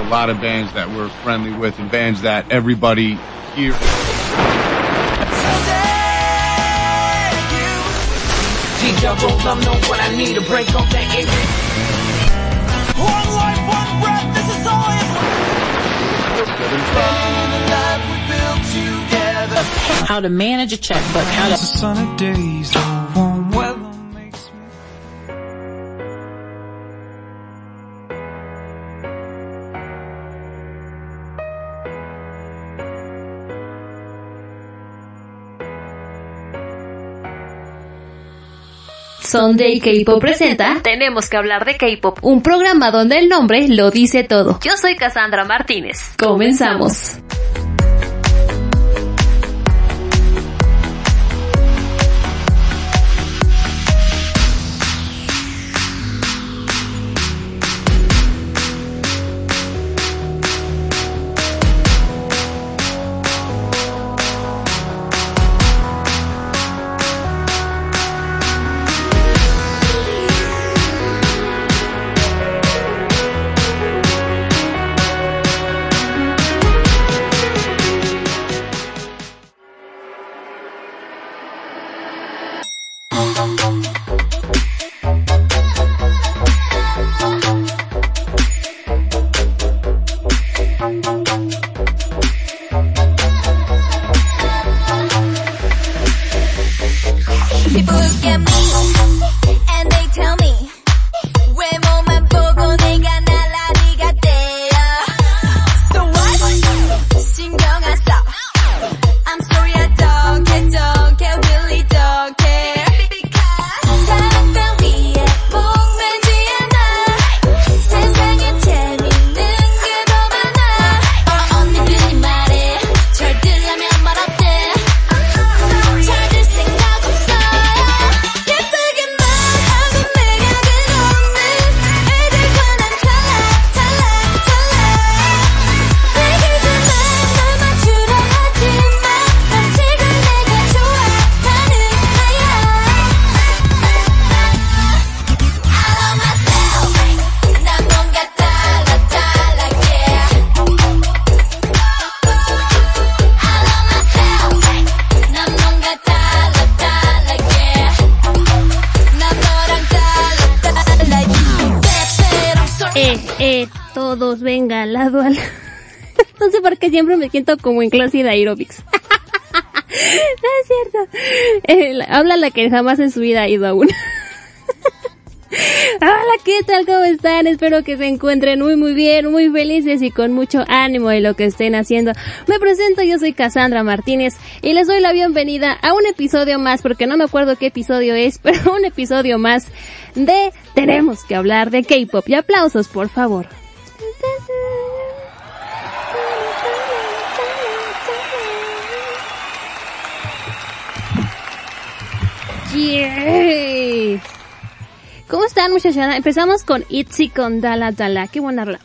a lot of bands that we're friendly with and bands that everybody here. I'm know what I need to break up that image. One life, one breath, this is all I How to manage a checkbook, how to... Sunday K-Pop presenta Tenemos que hablar de K-pop. un programa donde el nombre lo dice todo. Yo soy Cassandra Martínez. Comenzamos. Siento como en clase de aerobics. no es cierto. La- habla la que jamás en su vida ha ido a una. Hola, ¿qué tal? ¿Cómo están? Espero que se encuentren muy muy bien, muy felices y con mucho ánimo de lo que estén haciendo. Me presento, yo soy Cassandra Martínez y les doy la bienvenida a un episodio más, porque no me acuerdo qué episodio es, pero un episodio más de Tenemos que hablar de K-Pop. Y aplausos, por favor. ¿Cómo están muchachos? Empezamos con Itzy con Dala. Qué buena rola.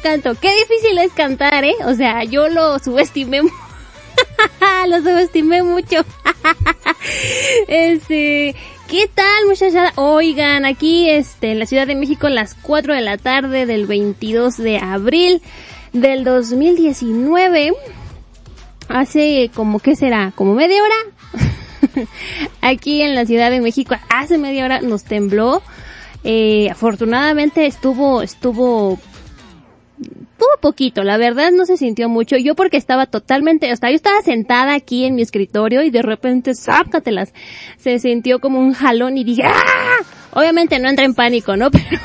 Canto. Qué difícil es cantar, ¿eh? O sea, yo lo subestimé. lo subestimé mucho. este, ¿qué tal muchachada? Oigan, aquí este, en la Ciudad de México las 4 de la tarde del 22 de abril del 2019. Hace como, ¿qué será? ¿Como media hora? aquí en la Ciudad de México hace media hora nos tembló. Eh, afortunadamente estuvo, estuvo Estuvo poquito, la verdad no se sintió mucho. Yo porque estaba totalmente, o sea, yo estaba sentada aquí en mi escritorio y de repente, sácatelas. Se sintió como un jalón y dije, ¡ah! Obviamente no entré en pánico, ¿no? Pero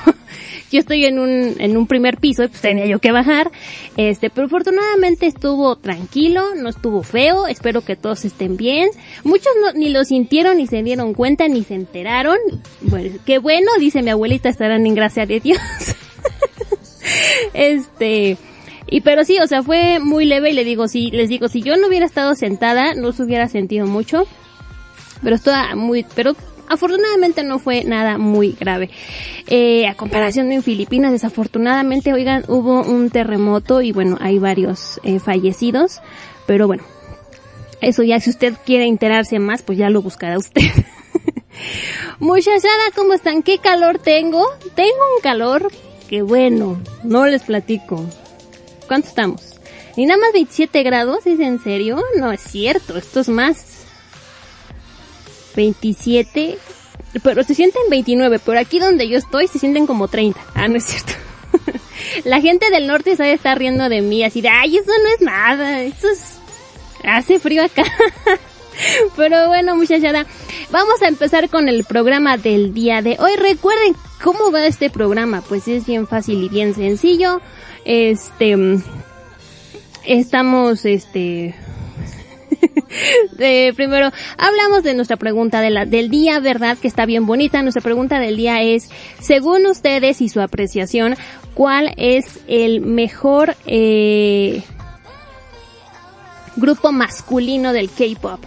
yo estoy en un, en un primer piso y pues tenía yo que bajar. Este, pero afortunadamente estuvo tranquilo, no estuvo feo, espero que todos estén bien. Muchos no, ni lo sintieron, ni se dieron cuenta, ni se enteraron. Bueno, qué bueno, dice mi abuelita, estarán en gracia de Dios. este, y pero sí, o sea, fue muy leve y le digo, si, les digo, si yo no hubiera estado sentada, no se hubiera sentido mucho. Pero estaba muy, pero afortunadamente no fue nada muy grave. Eh, a comparación de en Filipinas, desafortunadamente, oigan, hubo un terremoto y bueno, hay varios eh, fallecidos. Pero bueno, eso ya si usted quiere enterarse más, pues ya lo buscará usted. Muchachada, ¿cómo están? ¿Qué calor tengo? Tengo un calor bueno, no les platico. ¿Cuánto estamos? Ni nada más 27 grados, ¿es en serio? No es cierto, esto es más. 27, pero se sienten 29, pero aquí donde yo estoy se sienten como 30. Ah, no es cierto. La gente del norte sabe estar riendo de mí, así de, ay, eso no es nada, eso es... Hace frío acá. Pero bueno, muchachada, vamos a empezar con el programa del día de hoy. Recuerden cómo va este programa, pues es bien fácil y bien sencillo. Este, estamos, este, primero, hablamos de nuestra pregunta del día, ¿verdad? Que está bien bonita. Nuestra pregunta del día es, según ustedes y su apreciación, ¿cuál es el mejor, eh, grupo masculino del K-pop.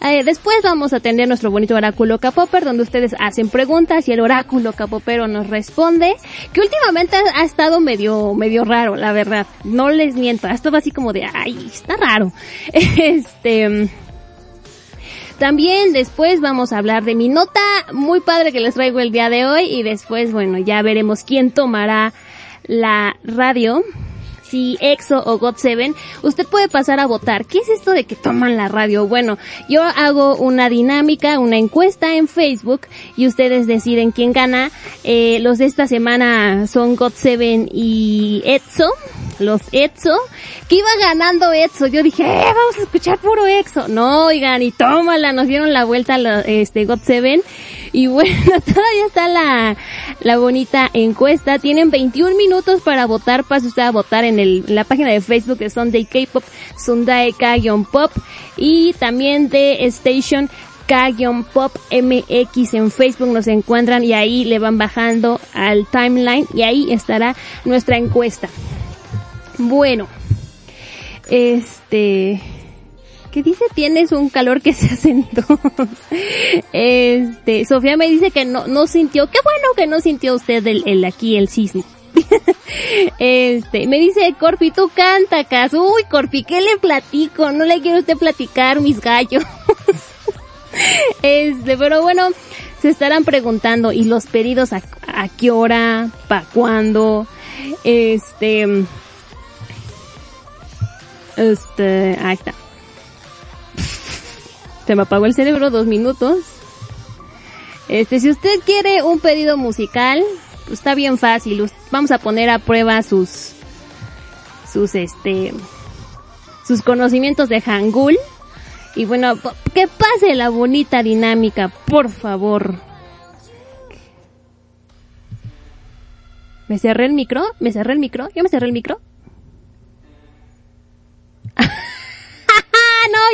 Eh, después vamos a tener nuestro bonito oráculo K-popper donde ustedes hacen preguntas y el oráculo K-popero nos responde, que últimamente ha, ha, estado medio medio raro, la verdad. No les miento, esto va así como de, ay, está raro. Este también después vamos a hablar de mi nota muy padre que les traigo el día de hoy y después, bueno, ya veremos quién tomará la radio si EXO o GOT7, usted puede pasar a votar. ¿Qué es esto de que toman la radio? Bueno, yo hago una dinámica, una encuesta en Facebook y ustedes deciden quién gana. Eh, los de esta semana son GOT7 y EXO los EXO, que iba ganando EXO. Yo dije, eh, vamos a escuchar puro EXO. No, oigan, y tómala, nos dieron la vuelta este God 7 Y bueno, todavía está la, la bonita encuesta. Tienen 21 minutos para votar. Pase usted a votar en el, la página de Facebook de Sunday K-Pop, Sunday K-Pop y también de Station K-Pop MX en Facebook nos encuentran y ahí le van bajando al timeline y ahí estará nuestra encuesta. Bueno, este, ¿qué dice? Tienes un calor que se asentó. Este, Sofía me dice que no, no sintió, qué bueno que no sintió usted el, el aquí el sismo. este, me dice Corpi, tú canta, caso. Uy, Corpi, ¿qué le platico? No le quiero usted platicar mis gallos. este, pero bueno, se estarán preguntando, ¿y los pedidos a, a qué hora? ¿Para cuándo? Este, este, ahí está. Se me apagó el cerebro dos minutos. Este, si usted quiere un pedido musical, pues está bien fácil. Vamos a poner a prueba sus, sus este, sus conocimientos de Hangul. Y bueno, que pase la bonita dinámica, por favor. ¿Me cerré el micro? ¿Me cerré el micro? ¿Yo me cerré el micro?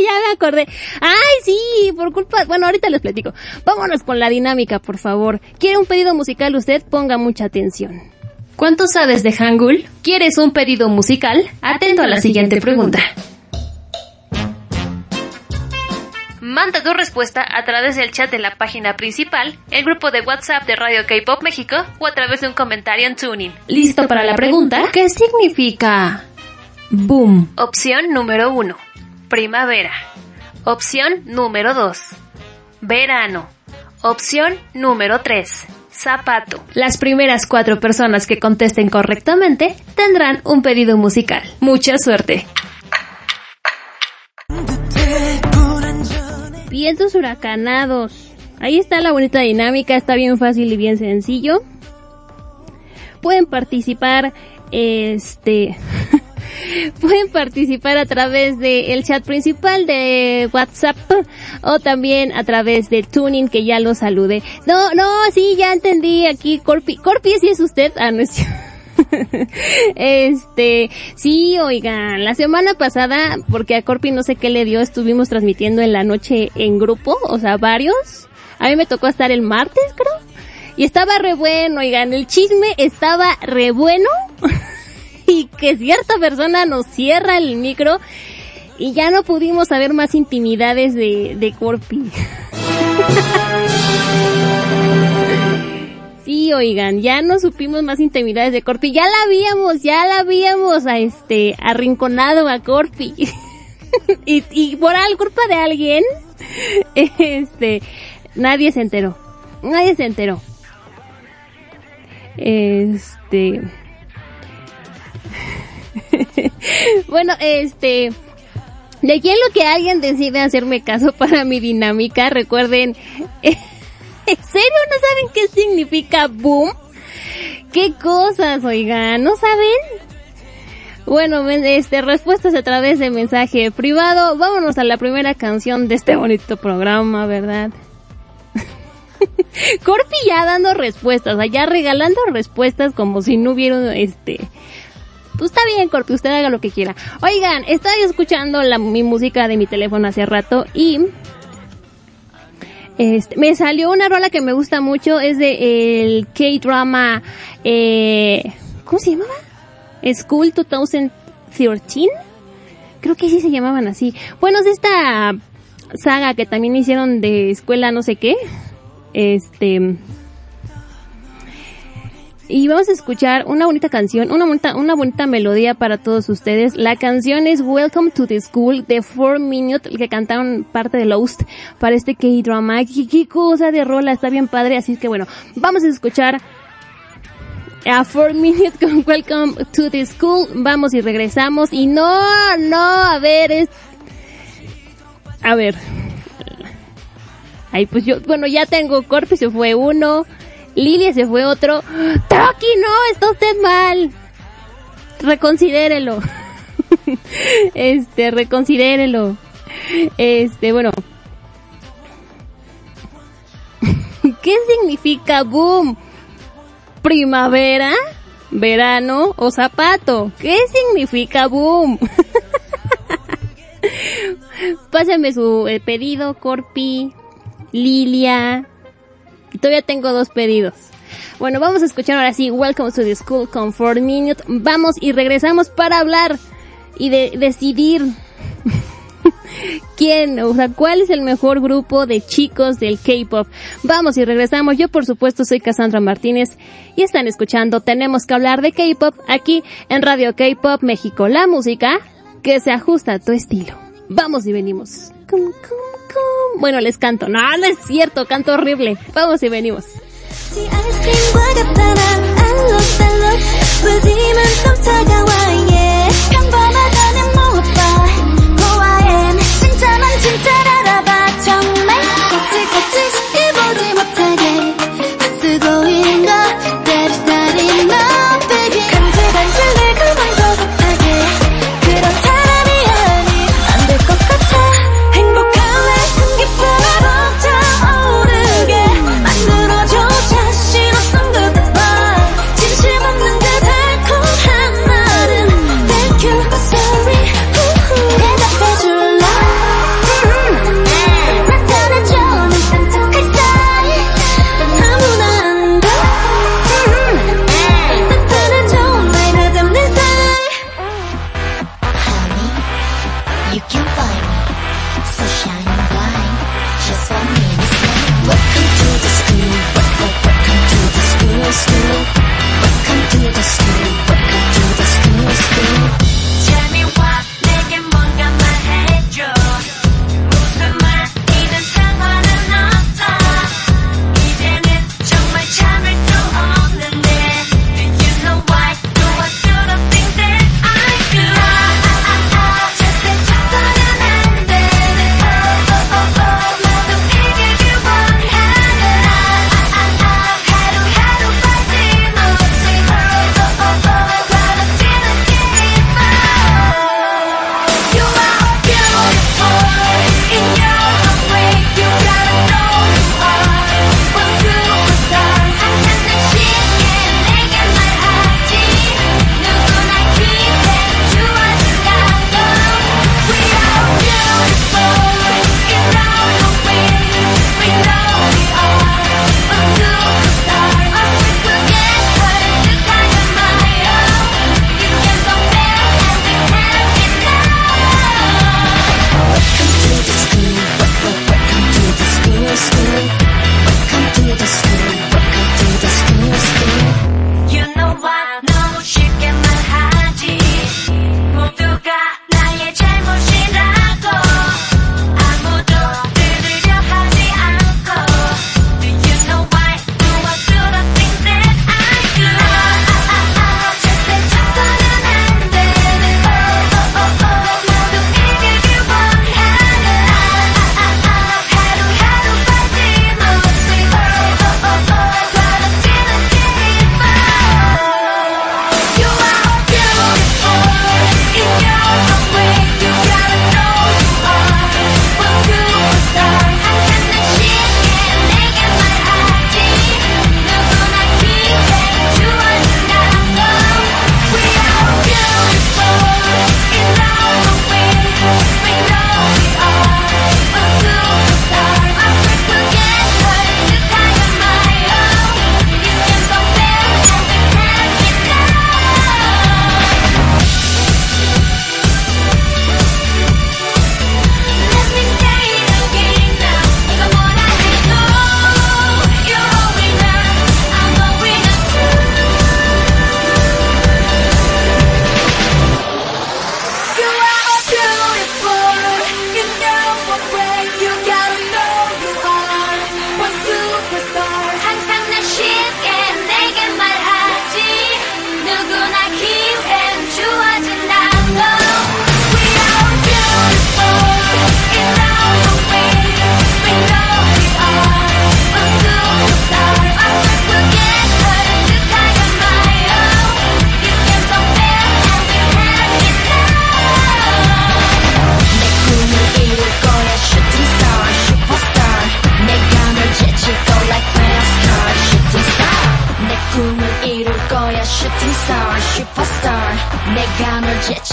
Ya me acordé. Ay, sí, por culpa. Bueno, ahorita les platico. Vámonos con la dinámica, por favor. ¿Quiere un pedido musical usted? Ponga mucha atención. ¿Cuánto sabes de Hangul? ¿Quieres un pedido musical? Atento a la siguiente pregunta. Manda tu respuesta a través del chat de la página principal, el grupo de WhatsApp de Radio K-Pop México o a través de un comentario en Tuning. ¿Listo para la pregunta? ¿Qué significa boom? Opción número 1. Primavera. Opción número 2. Verano. Opción número 3. Zapato. Las primeras cuatro personas que contesten correctamente tendrán un pedido musical. Mucha suerte. Vientos huracanados. Ahí está la bonita dinámica, está bien fácil y bien sencillo. Pueden participar, este, pueden participar a través del chat principal de WhatsApp o también a través de Tuning que ya lo saludé. No, no, sí, ya entendí aquí, Corpi. Corpi, si es usted. Ah, no es este, sí, oigan, la semana pasada, porque a Corpi no sé qué le dio, estuvimos transmitiendo en la noche en grupo, o sea, varios. A mí me tocó estar el martes, creo. Y estaba re bueno, oigan, el chisme estaba re bueno. que cierta persona nos cierra el micro y ya no pudimos saber más intimidades de, de Corpi. Sí, oigan, ya no supimos más intimidades de Corpi. Ya la habíamos, ya la habíamos a este, arrinconado a Corpi. y, y por culpa de alguien, este, nadie se enteró. Nadie se enteró. Este, bueno, este, de aquí en lo que alguien decide hacerme caso para mi dinámica, recuerden, ¿En serio no saben qué significa boom? ¿Qué cosas, oigan? ¿No saben? Bueno, este, respuestas a través de mensaje privado. Vámonos a la primera canción de este bonito programa, ¿verdad? Corpi ya dando respuestas, allá regalando respuestas como si no hubiera, este, pues está bien, Corpi, usted haga lo que quiera. Oigan, estaba escuchando la, mi música de mi teléfono hace rato y este, me salió una rola que me gusta mucho, es de el K-drama, eh, ¿cómo se llamaba? School 2013. Creo que sí se llamaban así. Bueno, es esta saga que también hicieron de escuela no sé qué. Este, y vamos a escuchar una bonita canción, una bonita, una bonita melodía para todos ustedes. La canción es Welcome to the School de Four Minute, que cantaron parte de Lost para este K-drama. ¿Qué, cosa de rola, está bien padre, así que bueno, vamos a escuchar a Four Minute con Welcome to the School. Vamos y regresamos. Y no, no, a ver, es... A ver. Ahí pues yo, bueno, ya tengo Corpi, se fue uno. Lilia se fue otro. Toki, no, está usted mal. Reconsidérelo. este, reconsidérelo. Este, bueno. ¿Qué significa boom? ¿Primavera? ¿Verano o zapato? ¿Qué significa boom? Pásame su eh, pedido, Corpi, Lilia, Todavía tengo dos pedidos. Bueno, vamos a escuchar ahora sí Welcome to the School 4 Minute. Vamos y regresamos para hablar y de decidir quién, o sea, cuál es el mejor grupo de chicos del K-pop. Vamos y regresamos. Yo, por supuesto, soy Cassandra Martínez y están escuchando Tenemos que hablar de K-pop aquí en Radio K-pop México. La música que se ajusta a tu estilo. Vamos y venimos. Bueno, les canto. No, no es cierto, canto horrible. Vamos y venimos.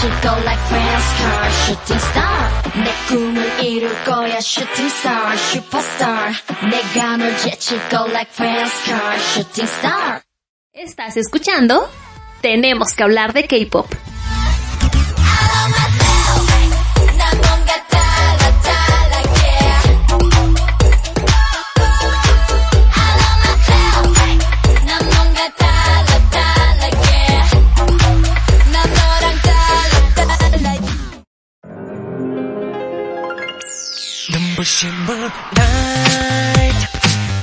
제치고 like France car shooting star 내 꿈을 이룰 거야 shooting star superstar 내가 널 제치고 like France car shooting star Estás escuchando Tenemos que hablar de K-pop. 눈부신 moonlight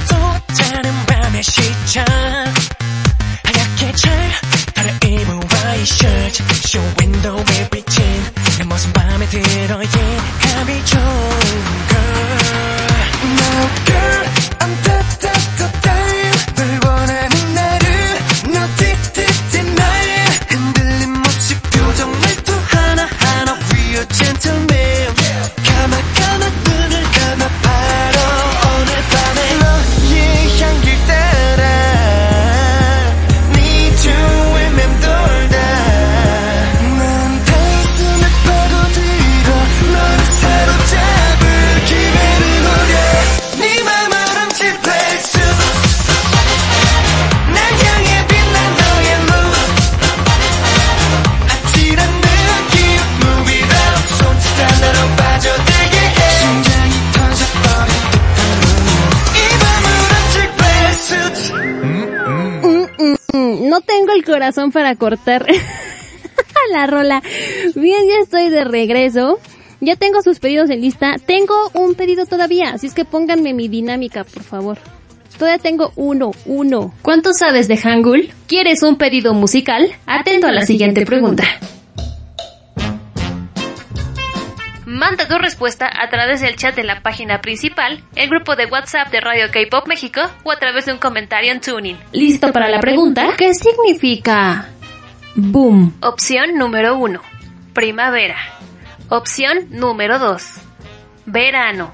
또 다른 밤의 시작 하얗게 잘 갈아입은 와이셔츠 쇼 윈도우에 비친 내 모습 맘에 들어 yeah. 감이 좋은 corazón para cortar la rola. Bien, ya estoy de regreso. Ya tengo sus pedidos en lista. Tengo un pedido todavía, así es que pónganme mi dinámica, por favor. Todavía tengo uno, uno. ¿Cuánto sabes de Hangul? ¿Quieres un pedido musical? Atento a la siguiente pregunta. Manda tu respuesta a través del chat de la página principal, el grupo de WhatsApp de Radio K-Pop México o a través de un comentario en Tuning. ¿Listo para la pregunta? ¿Qué significa boom? Opción número 1. Primavera. Opción número 2. Verano.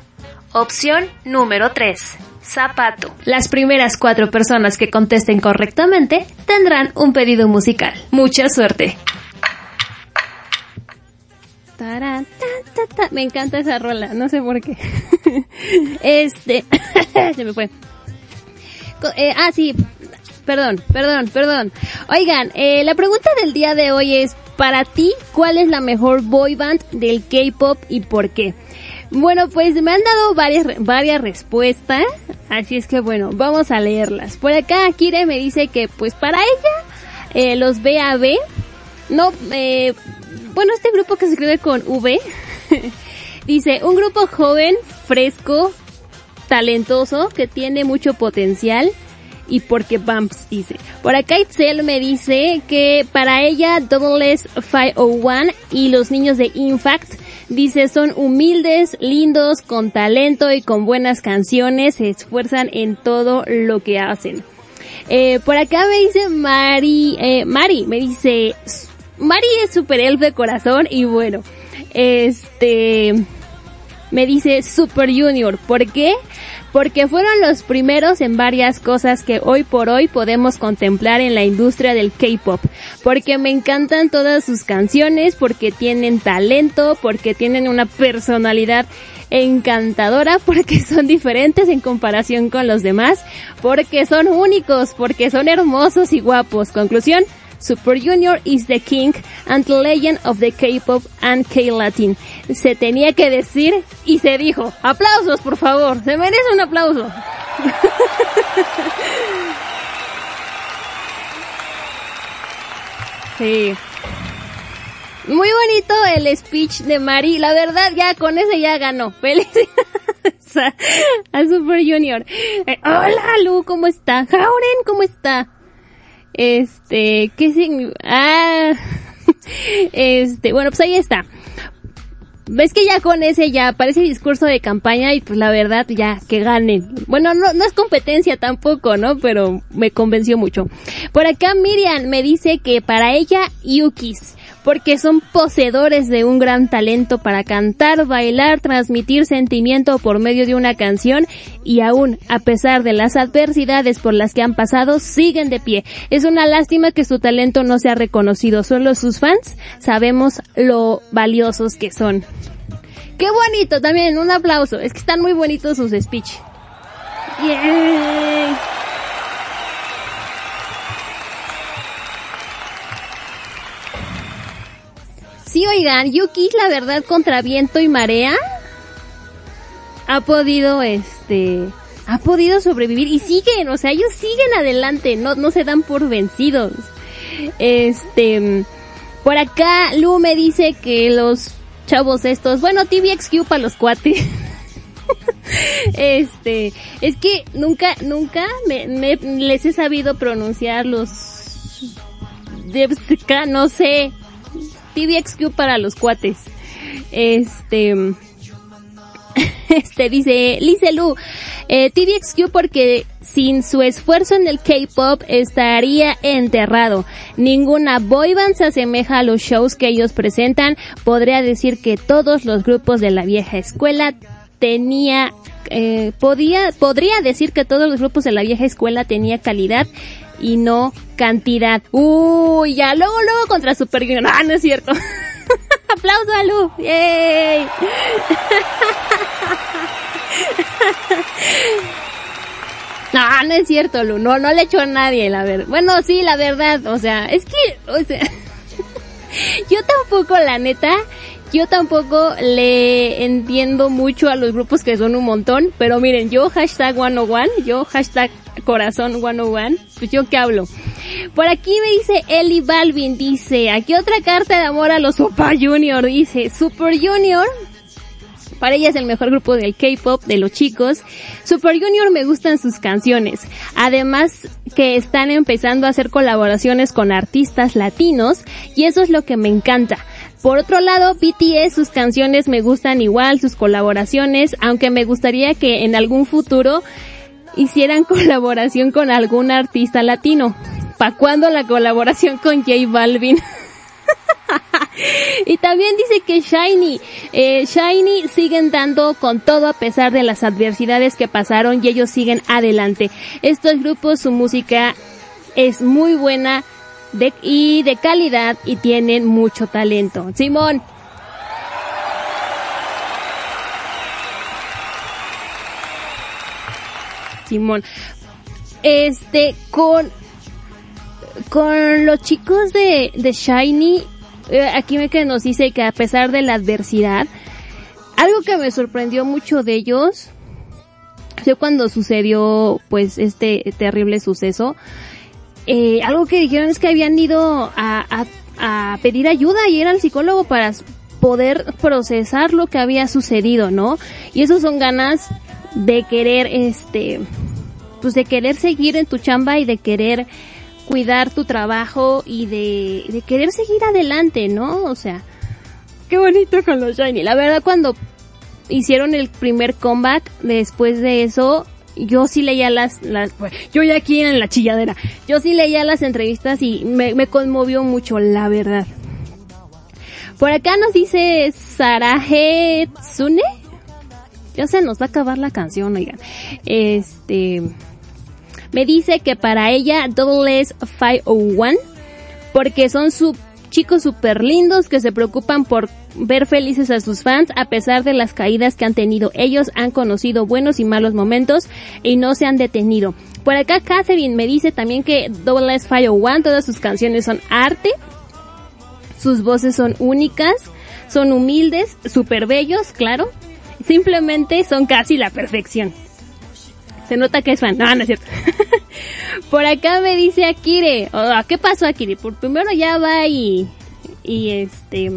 Opción número 3. Zapato. Las primeras cuatro personas que contesten correctamente tendrán un pedido musical. Mucha suerte. Me encanta esa rola, no sé por qué. este, se me fue. Eh, ah, sí, perdón, perdón, perdón. Oigan, eh, la pregunta del día de hoy es, para ti, ¿cuál es la mejor boy band del K-pop y por qué? Bueno, pues me han dado varias, varias respuestas, así es que bueno, vamos a leerlas. Por acá, Kire me dice que pues para ella, eh, los BAB, no, eh, bueno, este grupo que se escribe con V, dice, un grupo joven, fresco, talentoso, que tiene mucho potencial y porque Bumps dice. Por acá Itzel me dice que para ella Double S 501 y los niños de Infact dice son humildes, lindos, con talento y con buenas canciones, se esfuerzan en todo lo que hacen. Eh, por acá me dice Mari, eh, Mari, me dice, Mari es super elf de corazón y bueno, este, me dice Super Junior. ¿Por qué? Porque fueron los primeros en varias cosas que hoy por hoy podemos contemplar en la industria del K-pop. Porque me encantan todas sus canciones, porque tienen talento, porque tienen una personalidad encantadora, porque son diferentes en comparación con los demás, porque son únicos, porque son hermosos y guapos. Conclusión, Super Junior is the king and legend of the K-pop and K-Latin. Se tenía que decir y se dijo. Aplausos, por favor. Se merece un aplauso. Sí. Muy bonito el speech de Mari. La verdad, ya con ese ya ganó. Felicidades a, Super Junior. Eh, hola, Lu, ¿cómo está? Jauren, ¿cómo está? Este, ¿qué significa? Ah, este, bueno, pues ahí está. Ves que ya con ese ya parece discurso de campaña y pues la verdad ya que ganen. Bueno, no, no es competencia tampoco, ¿no? Pero me convenció mucho. Por acá Miriam me dice que para ella Yukis porque son poseedores de un gran talento para cantar, bailar, transmitir sentimiento por medio de una canción y aún, a pesar de las adversidades por las que han pasado, siguen de pie. Es una lástima que su talento no sea reconocido. Solo sus fans sabemos lo valiosos que son. Qué bonito también, un aplauso. Es que están muy bonitos sus speech. Yay. Sí, oigan, Yuki, la verdad, contra viento y marea, ha podido, este, ha podido sobrevivir y siguen, o sea, ellos siguen adelante, no, no se dan por vencidos. Este, por acá, Lu me dice que los chavos estos, bueno, TVXQ para los cuates. este, es que nunca, nunca me, me- les he sabido pronunciar los, no sé, TVXQ para los cuates. Este, este dice Lice Lu, eh, TVXQ porque sin su esfuerzo en el K-pop estaría enterrado. Ninguna boy band se asemeja a los shows que ellos presentan. Podría decir que todos los grupos de la vieja escuela tenía eh, podía podría decir que todos los grupos de la vieja escuela tenía calidad y no cantidad. Uy, ya luego luego contra Super. Ah, no es cierto. Aplauso a Lu. Yay. No, no es cierto, Lu. No, no le echó a nadie, la verdad. Bueno, sí, la verdad. O sea, es que, o sea, yo tampoco, la neta, yo tampoco le entiendo mucho a los grupos que son un montón. Pero miren, yo hashtag 101, yo hashtag corazón 101, pues yo qué hablo. Por aquí me dice Eli Balvin, dice, aquí otra carta de amor a los Super Junior, dice, Super Junior para ella es el mejor grupo del K-pop de los chicos. Super Junior me gustan sus canciones. Además que están empezando a hacer colaboraciones con artistas latinos y eso es lo que me encanta. Por otro lado, BTS, sus canciones me gustan igual, sus colaboraciones, aunque me gustaría que en algún futuro hicieran colaboración con algún artista latino. ¿Pa' cuándo la colaboración con J Balvin? y también dice que Shiny, eh, Shiny siguen dando con todo a pesar de las adversidades que pasaron y ellos siguen adelante. Estos grupos, su música es muy buena y de calidad y tienen mucho talento. Simón. Simón. Este, con, con los chicos de, de Shiny, eh, aquí me que nos dice que a pesar de la adversidad, algo que me sorprendió mucho de ellos fue cuando sucedió pues este terrible suceso. Eh, algo que dijeron es que habían ido a, a, a pedir ayuda y ir al psicólogo para poder procesar lo que había sucedido, ¿no? Y eso son ganas de querer, este, pues de querer seguir en tu chamba y de querer cuidar tu trabajo y de, querer seguir adelante, ¿no? O sea, qué bonito con los Shiny. La verdad, cuando hicieron el primer comeback, después de eso, yo sí leía las, las, pues, yo ya aquí en la chilladera, yo sí leía las entrevistas y me, me conmovió mucho, la verdad. Por acá nos dice Saraje Tsune. Ya se nos va a acabar la canción, oigan. Este, me dice que para ella Double S 501 porque son su chicos súper lindos que se preocupan por ver felices a sus fans a pesar de las caídas que han tenido. Ellos han conocido buenos y malos momentos y no se han detenido. Por acá Catherine me dice también que Double S 501 todas sus canciones son arte, sus voces son únicas, son humildes, súper bellos, claro. Simplemente son casi la perfección. Se nota que es fan. No, no es cierto. Por acá me dice Akire. Oh, ¿Qué pasó Akire? Por primero ya va y, y este,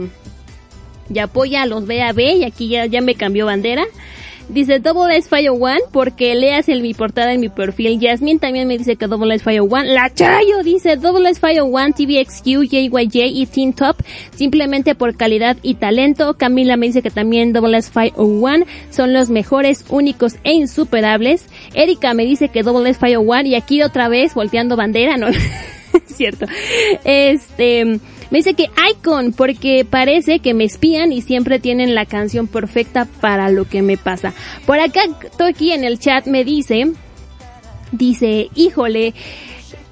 ya apoya a los BAB y aquí ya, ya me cambió bandera. Dice Double S Fire One porque leas en mi portada en mi perfil. Yasmin también me dice que Double S Fire One. La Chayo dice Double S Fire One, TVXQ, JYJ y Teen Top simplemente por calidad y talento. Camila me dice que también Double S Fire One son los mejores, únicos e insuperables. Erika me dice que Double S Fire One y aquí otra vez volteando bandera, no cierto. Este, me dice que Icon, porque parece que me espían y siempre tienen la canción perfecta para lo que me pasa. Por acá, Toki en el chat me dice, dice, híjole,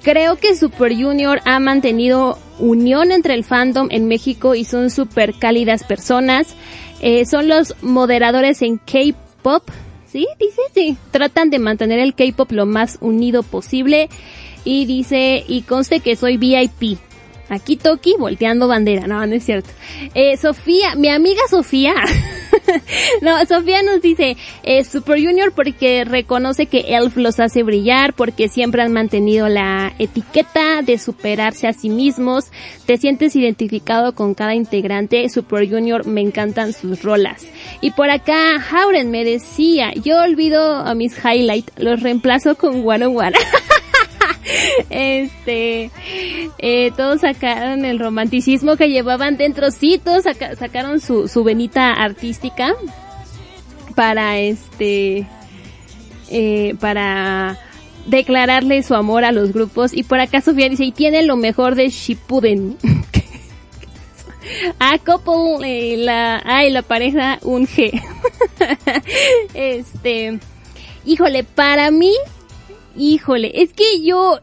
creo que Super Junior ha mantenido unión entre el fandom en México y son súper cálidas personas. Eh, son los moderadores en K-pop. Sí, dice, sí. Tratan de mantener el K-pop lo más unido posible. Y dice, y conste que soy VIP. Aquí Toki volteando bandera, no, no es cierto. Eh, Sofía, mi amiga Sofía, no, Sofía nos dice, eh, Super Junior porque reconoce que Elf los hace brillar, porque siempre han mantenido la etiqueta de superarse a sí mismos, te sientes identificado con cada integrante, Super Junior me encantan sus rolas. Y por acá, Hauren me decía, yo olvido a mis highlights, los reemplazo con One on One. este eh, todos sacaron el romanticismo que llevaban dentro. Sí todos saca- sacaron su, su venita artística para este eh, para declararle su amor a los grupos. Y por acá Sofía dice y tiene lo mejor de Shippuden Ah, couple, eh, la, ay, la pareja, un G. este, híjole, para mí, híjole, es que yo,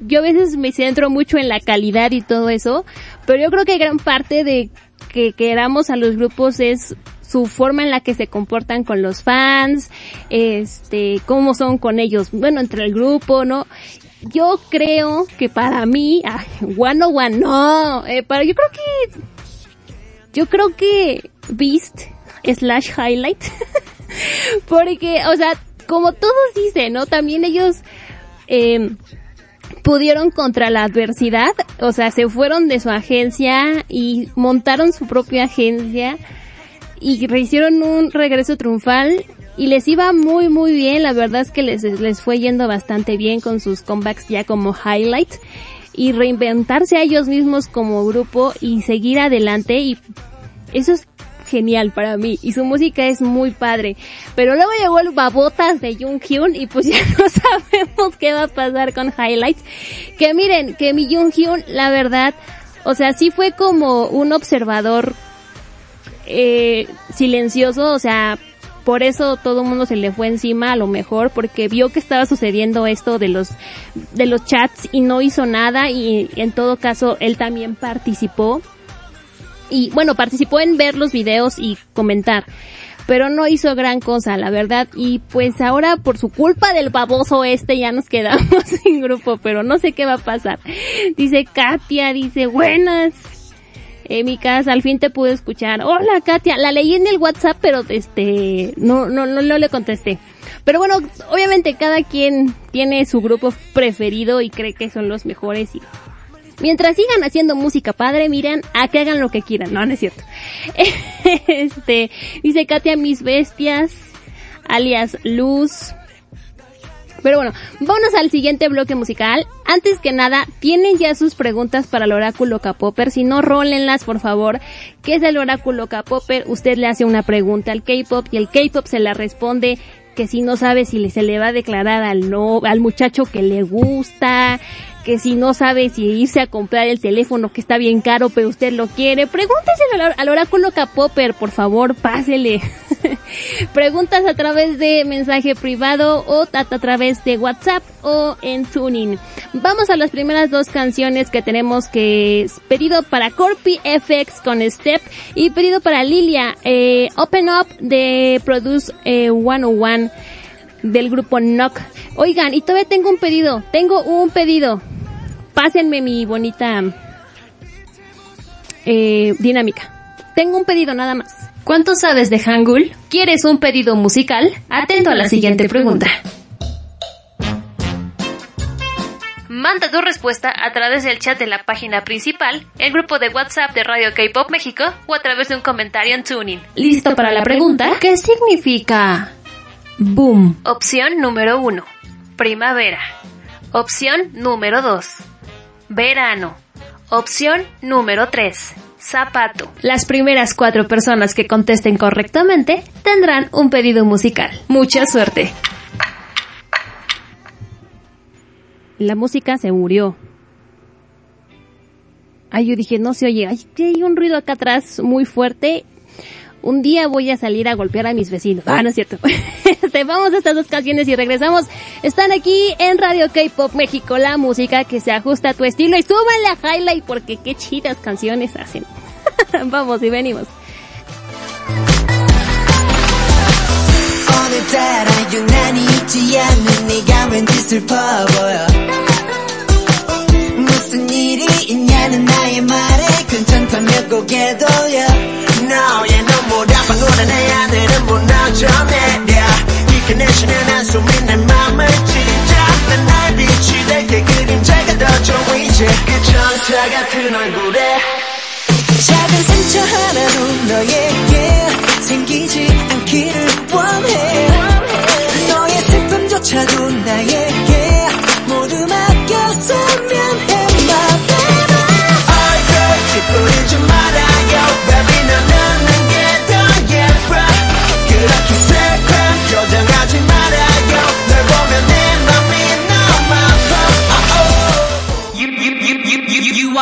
yo a veces me centro mucho en la calidad y todo eso, pero yo creo que gran parte de que queramos a los grupos es su forma en la que se comportan con los fans, este, cómo son con ellos, bueno, entre el grupo, ¿no? Yo creo que para mí, ay, one on one, no, eh, para, yo creo que, yo creo que Beast slash Highlight, porque, o sea, como todos dicen, ¿no? También ellos, eh, pudieron contra la adversidad, o sea, se fueron de su agencia y montaron su propia agencia y hicieron un regreso triunfal y les iba muy muy bien, la verdad es que les, les fue yendo bastante bien con sus comebacks ya como highlight y reinventarse a ellos mismos como grupo y seguir adelante y eso es genial para mí y su música es muy padre. Pero luego llegó el babotas de Jung Hyun y pues ya no sabemos qué va a pasar con Highlights. Que miren, que mi Jung Hyun, la verdad, o sea, sí fue como un observador eh, silencioso, o sea, por eso todo el mundo se le fue encima a lo mejor porque vio que estaba sucediendo esto de los de los chats y no hizo nada y en todo caso él también participó y bueno, participó en ver los videos y comentar, pero no hizo gran cosa, la verdad, y pues ahora por su culpa del baboso este ya nos quedamos sin grupo, pero no sé qué va a pasar. Dice Katia, dice, buenas. Eh, mi casa, al fin te pude escuchar. Hola Katia, la leí en el WhatsApp, pero este, no, no, no, no le contesté. Pero bueno, obviamente cada quien tiene su grupo preferido y cree que son los mejores Mientras sigan haciendo música padre, miren, a que hagan lo que quieran. No, no es cierto. Este, dice Katia, mis bestias, alias Luz. Pero bueno, vámonos al siguiente bloque musical. Antes que nada, tienen ya sus preguntas para el oráculo K-Popper. Si no, rólenlas, por favor. ¿Qué es el oráculo K-Popper? Usted le hace una pregunta al K-Pop y el K-Pop se la responde que si no sabe si se le va a declarar al no, al muchacho que le gusta, que si no sabe si irse a comprar el teléfono que está bien caro pero usted lo quiere, pregúntese al, al oráculo K-Popper, por favor, pásele. Preguntas a través de mensaje privado o a, a través de WhatsApp o en Tuning. Vamos a las primeras dos canciones que tenemos que es pedido para Corpi FX con Step y pedido para Lilia, eh, Open Up de Produce eh, 101 del grupo Knock. Oigan, y todavía tengo un pedido, tengo un pedido. Pásenme mi bonita eh, dinámica. Tengo un pedido nada más. ¿Cuánto sabes de Hangul? ¿Quieres un pedido musical? Atento a la siguiente pregunta. Manda tu respuesta a través del chat de la página principal, el grupo de WhatsApp de Radio K-Pop México o a través de un comentario en Tuning. ¿Listo para la pregunta? ¿Qué significa boom, Opción número 1. Primavera. Opción número 2. Verano. Opción número 3. Zapato. Las primeras cuatro personas que contesten correctamente tendrán un pedido musical. Mucha suerte. La música se murió. Ay, yo dije, no se oye. Ay, que hay un ruido acá atrás muy fuerte. Un día voy a salir a golpear a mis vecinos. Ah, no es cierto. Este, vamos a estas dos canciones y regresamos. Están aquí en Radio K-Pop México, la música que se ajusta a tu estilo. Y súbanle a Highlight porque qué chidas canciones hacen. vamos y venimos. 오늘따라 유난히 있지 않는 네가 왠지 슬퍼 보여 무슨 일이 있냐는 나의 말에 괜찮다며 고개 돌려 너의 눈물에 방울은 내 하늘은 무너져 내려 내쉬는 한숨이 내 맘을 찢어 난날 빛이 될게 그림자가 더 좋아 이제 그 천사 같은 얼굴에 작은 상처 하나도 너에게 생기지 않기를 원해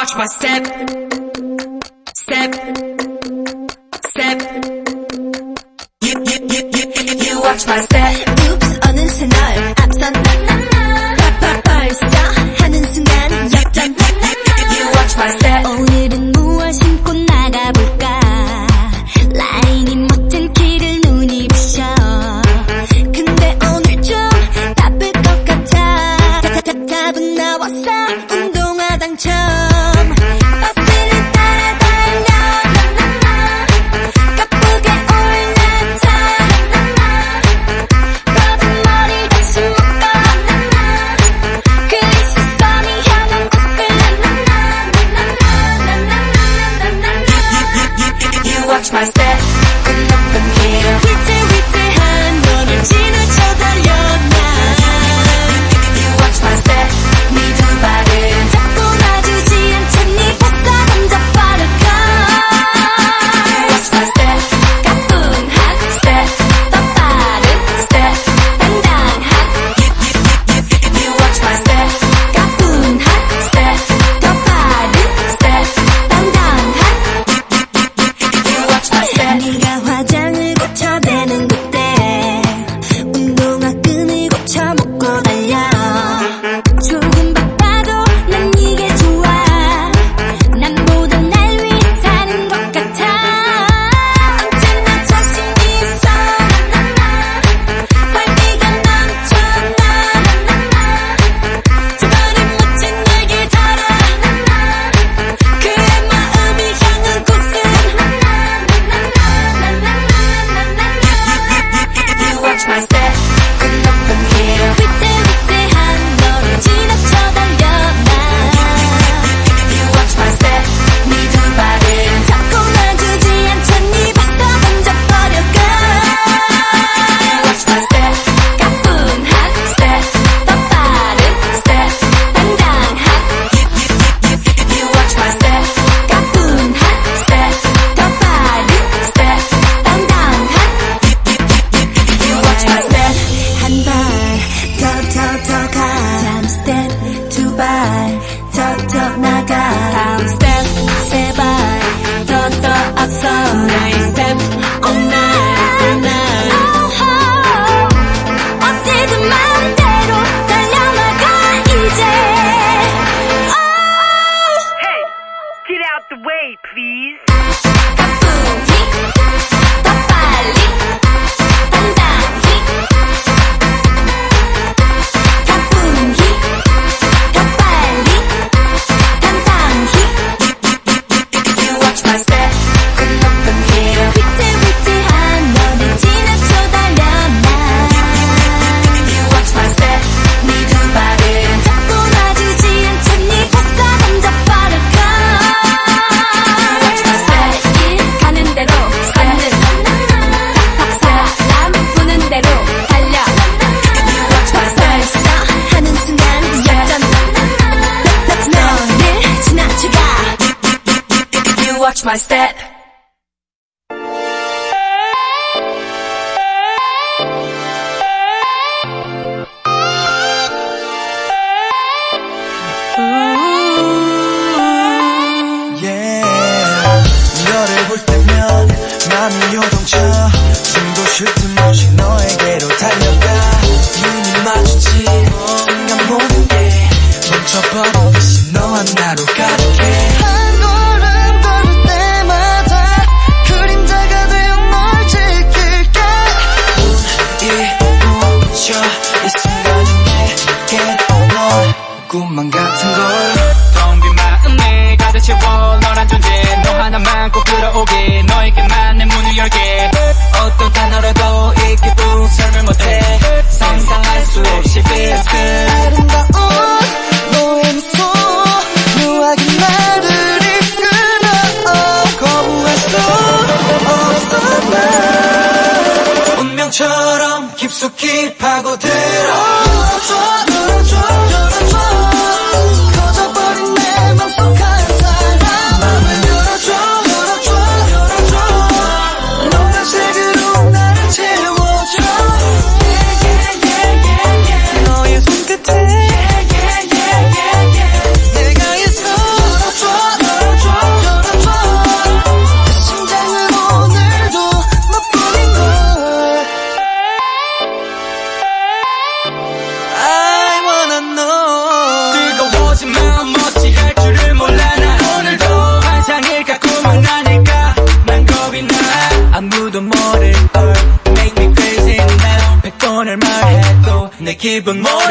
watch my step. Step. Step. You, you, you, you, you, you watch my step. Oops, 어느새 널 앞선 파 벌써 하는 순간 역전 You watch my step. 맘이 요동쳐 숨도 쉴 틈 없이 너에게로 달려가. 눈이 마주치 순간 모든 게 멈춰버린 듯이 너와 나로 가득해. 꿈만 같은 걸. 텅빈 그 마음에 가득 채워 너란 존재 너 하나만 꼭 들어 오게. Okay. but more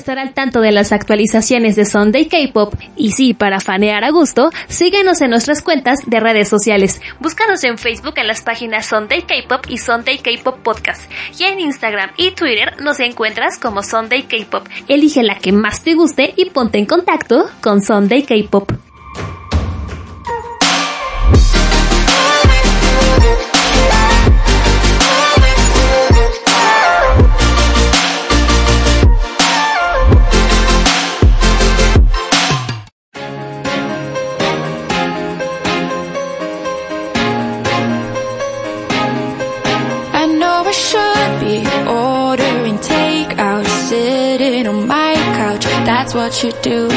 estar al tanto de las actualizaciones de Sunday K-Pop y sí, para fanear a gusto, síguenos en nuestras cuentas de redes sociales. Búscanos en Facebook en las páginas Sunday K-Pop y Sunday K-Pop Podcast. Y en Instagram y Twitter nos encuentras como Sunday K-Pop. Elige la que más te guste y ponte en contacto con Sunday K-Pop. that's what you do.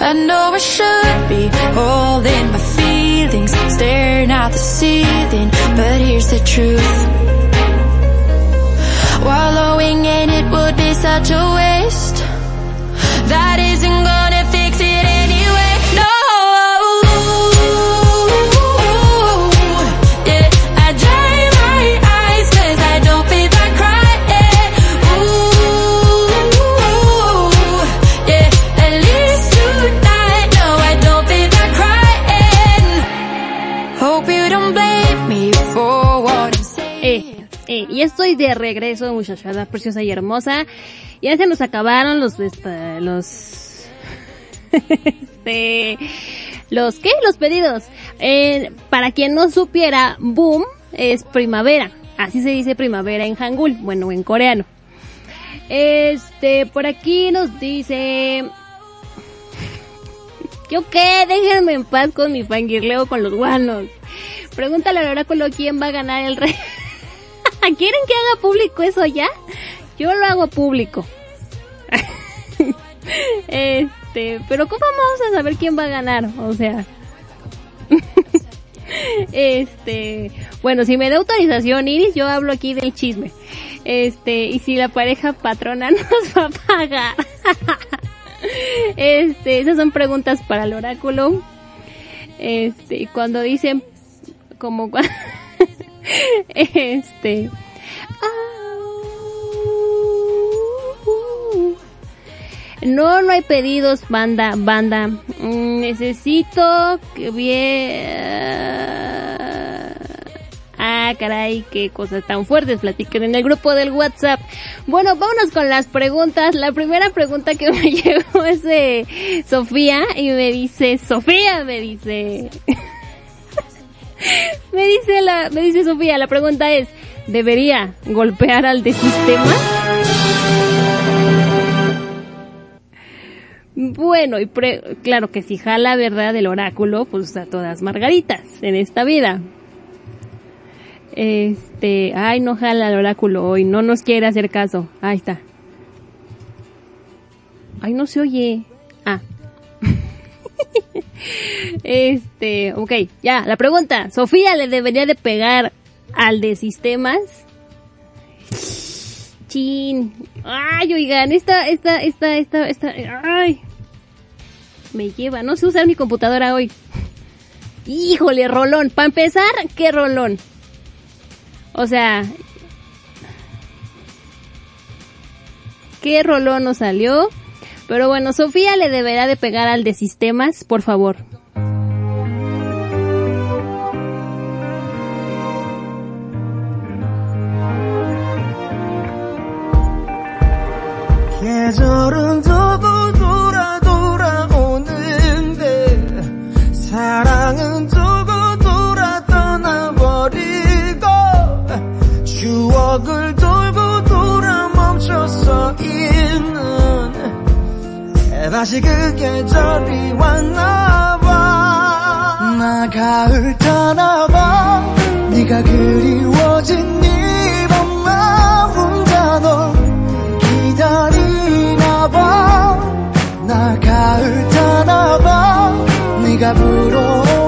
I know I should be holding my feelings, staring at the ceiling, but here's the truth. Wallowing in it would be such a waste. That isn't gonna Eh, y estoy de regreso, muchachada preciosa y hermosa. Ya se nos acabaron los, esta, los, este, los, ¿qué? Los pedidos. Eh, para quien no supiera, boom es primavera. Así se dice primavera en hangul, bueno, en coreano. Este, por aquí nos dice, ¿Yo qué? Déjenme en paz con mi fangirleo con los guanos. Pregúntale al oráculo quién va a ganar el rey. ¿Quieren que haga público eso ya? Yo lo hago público. este, pero ¿cómo vamos a saber quién va a ganar? O sea. este, bueno, si me da autorización Iris, yo hablo aquí del chisme. Este, y si la pareja patrona nos va a pagar. Este, esas son preguntas para el oráculo. Este, cuando dicen como cua- este no, no hay pedidos, banda, banda. Mm, Necesito que bien. Ah, caray, qué cosas tan fuertes platican en el grupo del WhatsApp. Bueno, vámonos con las preguntas. La primera pregunta que me llegó es de Sofía y me dice, Sofía, me dice, me dice la, me dice Sofía, la pregunta es, ¿debería golpear al de sistema? Bueno, y pre- claro que si jala verdad el oráculo, pues a todas margaritas en esta vida. Este, ay, no jala el oráculo hoy, no nos quiere hacer caso. Ahí está. Ay, no se oye. Ah. Este, ok, ya, la pregunta. ¿Sofía le debería de pegar al de sistemas? Chin. Ay, oigan, esta, esta, esta, esta, esta, ay. Me lleva, no sé usar mi computadora hoy. Híjole, rolón. Para empezar, ¿qué rolón? O sea, ¿qué rolón nos salió? Pero bueno, Sofía le deberá de pegar al de sistemas, por favor. 계절은 두고 돌아 돌아오는데 사랑은 두 다시 그 계절이 왔나봐. 나 가을 타나봐. 네가 그리워진 이 밤나 혼자 널 기다리나봐. 나 가을 타나봐. 네가 불어오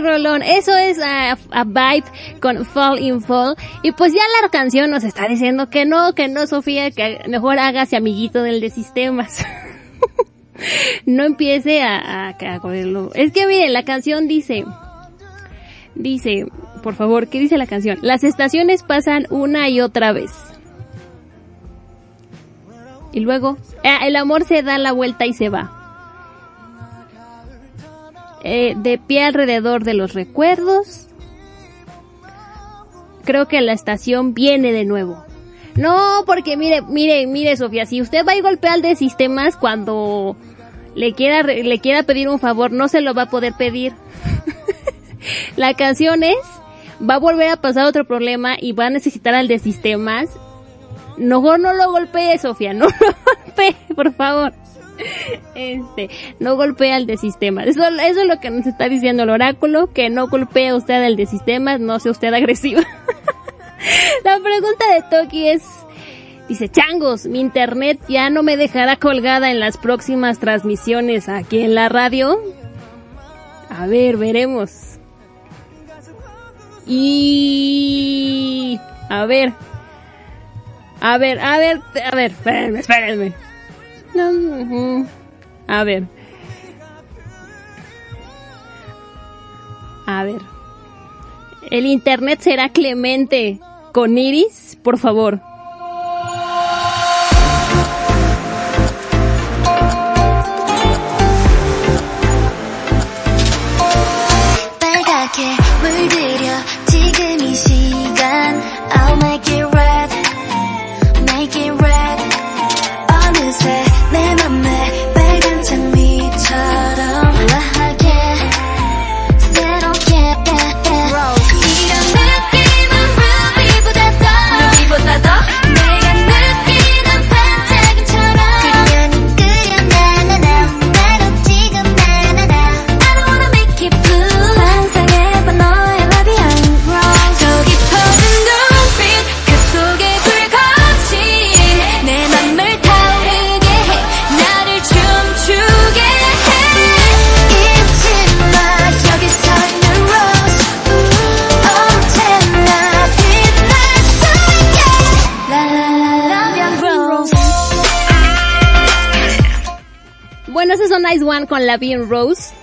rolón! Eso es a, Vibe con Fall in Fall. Y pues ya la canción nos está diciendo que no, que no, Sofía, que mejor hágase amiguito del de sistemas. no empiece a, a, a correrlo. Es que miren, la canción dice, dice, por favor, ¿qué dice la canción? Las estaciones pasan una y otra vez. Y luego, ah, el amor se da la vuelta y se va. Eh, de pie alrededor de los recuerdos. Creo que la estación viene de nuevo. No, porque mire, mire, mire, Sofía, si usted va y golpea al de sistemas cuando le quiera, le quiera pedir un favor, no se lo va a poder pedir. la canción es, va a volver a pasar otro problema y va a necesitar al de sistemas. Mejor no lo golpee, Sofía, no lo golpee, por favor. Este, no golpea al de sistemas. Eso, eso es lo que nos está diciendo el oráculo, que no golpee usted al de sistemas, no sea usted agresiva. La pregunta de Toki es, dice, changos, mi internet ya no me dejará colgada en las próximas transmisiones aquí en la radio. A ver, veremos. Y... A ver. A ver, a ver, a ver, espérenme, espérenme. A ver. A ver. El internet será clemente con Iris, por favor. One con la Bean Rose.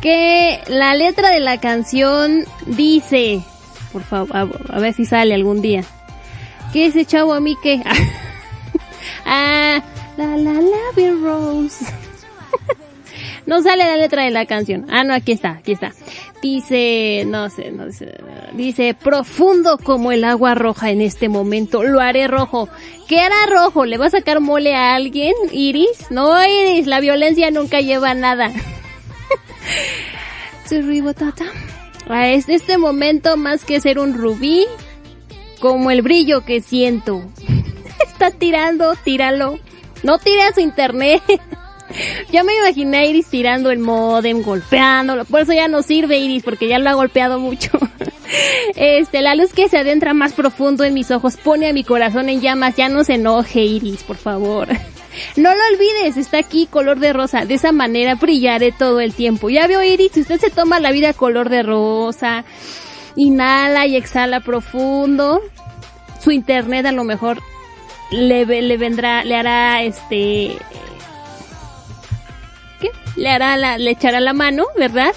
Que la letra de la canción dice, por favor, a, a ver si sale algún día. ¿Qué ese chavo a mí que? ah, la la la Bean Rose. no sale la letra de la canción. Ah, no, aquí está, aquí está. Dice, no sé, no sé, dice, profundo como el agua roja en este momento, lo haré rojo. ¿Qué hará rojo? ¿Le va a sacar mole a alguien, Iris? No, Iris, la violencia nunca lleva a nada. A es- este momento, más que ser un rubí, como el brillo que siento. Está tirando, tíralo. No tire a su internet. Ya me imaginé a Iris tirando el modem, golpeándolo. Por eso ya no sirve Iris, porque ya lo ha golpeado mucho. Este, la luz que se adentra más profundo en mis ojos pone a mi corazón en llamas. Ya no se enoje, Iris, por favor. No lo olvides, está aquí color de rosa. De esa manera brillaré todo el tiempo. Ya veo, Iris, si usted se toma la vida color de rosa, inhala y exhala profundo, su internet a lo mejor le, ve- le vendrá, le hará este. Le hará la, le echará la mano, ¿verdad?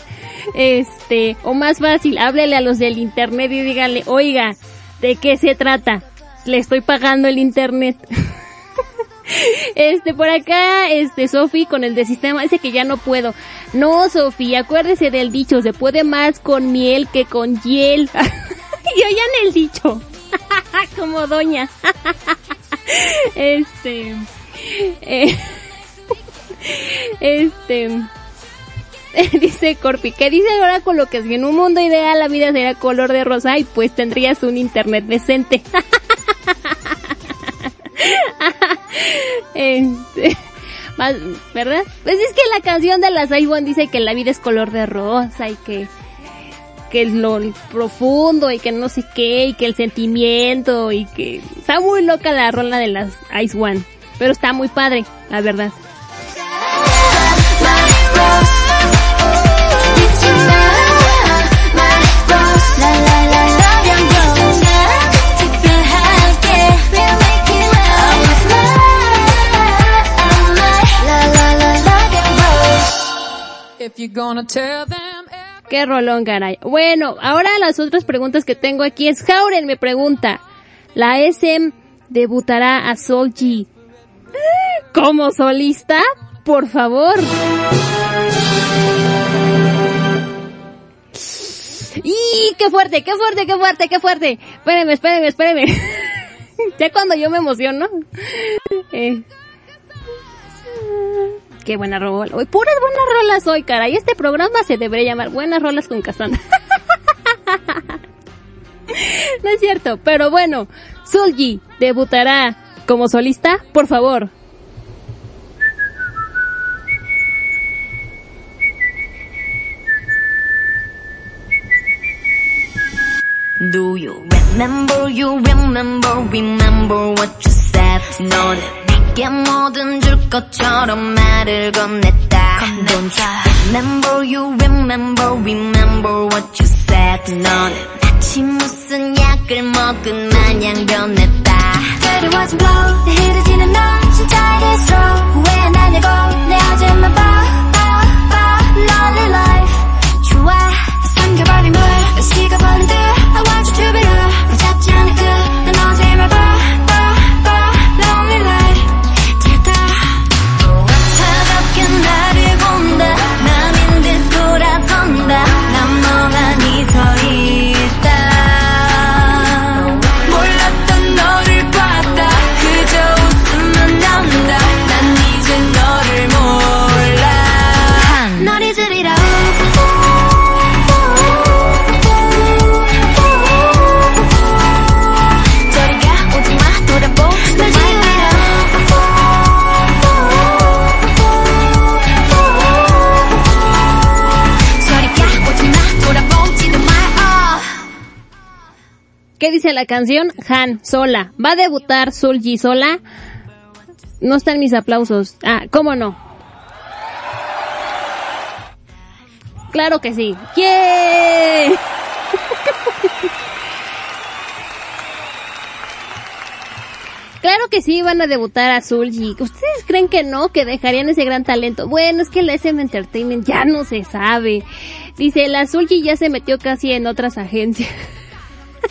Este, o más fácil, háblele a los del internet y dígale, oiga, ¿de qué se trata? Le estoy pagando el internet. Este, por acá, este, Sofi con el de sistema dice que ya no puedo. No, Sofi, acuérdese del dicho, se puede más con miel que con hiel. y oigan el dicho. Como doña. este, eh, este, dice Corpi, que dice el oráculo que si en un mundo ideal la vida sería color de rosa y pues tendrías un internet decente. Este, ¿verdad? Pues es que la canción de las One dice que la vida es color de rosa y que que es lo profundo y que no sé qué y que el sentimiento y que está muy loca la rola de las Ice One, pero está muy padre, la verdad. Qué rolón, caray. Bueno, ahora las otras preguntas que tengo aquí es Jauren me pregunta, ¿la SM debutará a Solji como solista? Por favor. ¡Y qué fuerte, qué fuerte, qué fuerte, qué fuerte! Espérenme, espérenme, espérenme. ya cuando yo me emociono. Eh, Qué buena rola. Hoy puras buenas rolas hoy, caray. Este programa se debería llamar Buenas rolas con Cassandra. no es cierto, pero bueno. Sulji debutará como solista, por favor. Do you remember, you remember, remember what 너는 내게 뭐든 줄 것처럼 말을 건넸다 Don't remember, you remember, remember what you said 너는 마치 무슨 약을 먹은 마냥 변했다 그리워진 blow 내 흐르지는 너 진짜 true 후회 안 하냐고 내 어제만 봐봐봐 lonely life 좋아 삼켜버린 물 식어버린 듯 I want you to be there 붙잡지 않을 듯 ¿Qué dice la canción? Han, sola. ¿Va a debutar Sulji sola? No están mis aplausos. Ah, ¿cómo no? Claro que sí. ¡Yeah! Claro que sí, van a debutar a Sulji. ¿Ustedes creen que no? Que dejarían ese gran talento. Bueno, es que la SM Entertainment ya no se sabe. Dice, la Sulji ya se metió casi en otras agencias.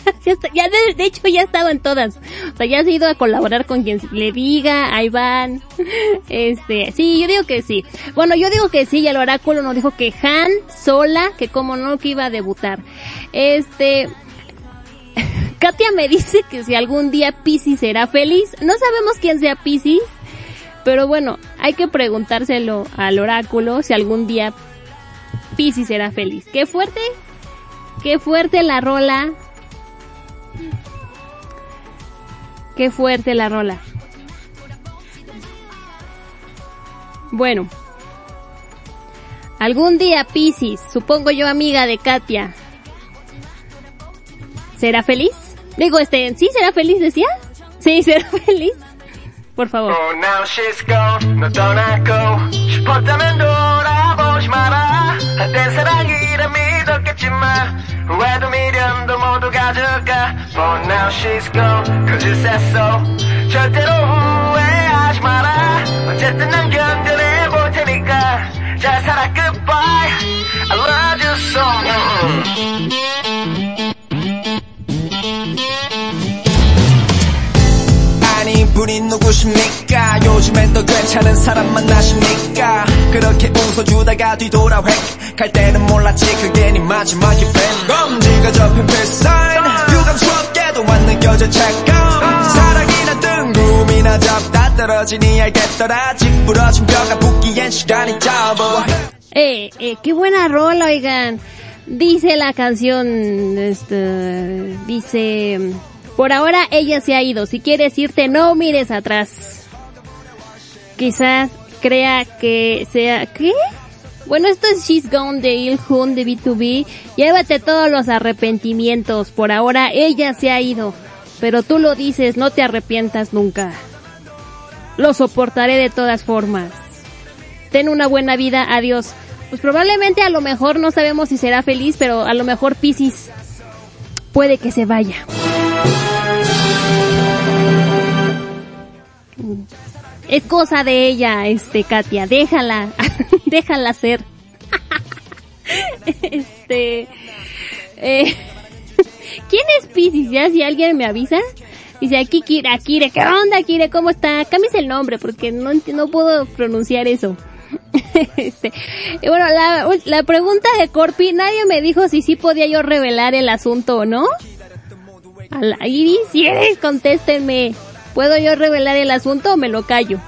ya, ya de, de hecho ya estaba en todas. O sea, ya se ha ido a colaborar con quien le diga, ahí van. Este, sí, yo digo que sí. Bueno, yo digo que sí, y el oráculo nos dijo que Han sola, que como no que iba a debutar. Este, Katia me dice que si algún día Pisces será feliz. No sabemos quién sea Pisces, pero bueno, hay que preguntárselo al oráculo si algún día Pisces será feliz. Qué fuerte, qué fuerte la rola. Qué fuerte la rola. Bueno. Algún día Pisces, supongo yo amiga de Katia, ¿será feliz? Digo, este, ¿sí será feliz decía? Sí, será feliz. Por favor. Oh, now she's gone. 너 떠나고 싶었다면 돌아보지 마라. 한때 사랑이라 믿었겠지만 후회도 미련도 모두 가져가. But now she's gone. 거짓했어. 절대로 후회하지 마라. 어쨌든 난 견뎌내 볼 테니까 잘 살아 goodbye. I love you so much. 아니 분이 누구십니까? 요즘엔 더 괜찮은 사람 만나십니까? 그렇게 웃어주다가 뒤돌아 획갈 때는 몰랐지 그게 네 마지막이 된 검지가 접힌 필사인 유감스럽게도 안 느껴져 착감 사랑이나 뜬금이나 접다 떨어지니 알겠더라. 찌푸러진 뼈가 붓기엔 시간이 짧아 Eh, eh, qué buena rola, oigan. Dice la canción, este, dice, por ahora ella se ha ido. Si quieres irte, no mires atrás. Quizás crea que sea, ¿qué? Bueno, esto es She's Gone de Il Hun de B2B. Llévate todos los arrepentimientos. Por ahora ella se ha ido. Pero tú lo dices, no te arrepientas nunca. Lo soportaré de todas formas. Ten una buena vida, adiós. Pues probablemente a lo mejor no sabemos si será feliz, pero a lo mejor Piscis puede que se vaya. Es cosa de ella, este, Katia, déjala, déjala ser. este, eh, ¿quién es Piscis? Ya si alguien me avisa. Dice aquí Kire, Akire, ¿qué onda Kire? ¿Cómo está? Cámbiese el nombre porque no, no puedo pronunciar eso. este, bueno, la, pregunta de Corpi, nadie me dijo si sí podía yo revelar el asunto o no. A la Iris, si eres, contéstenme. ¿Puedo yo revelar el asunto o me lo callo?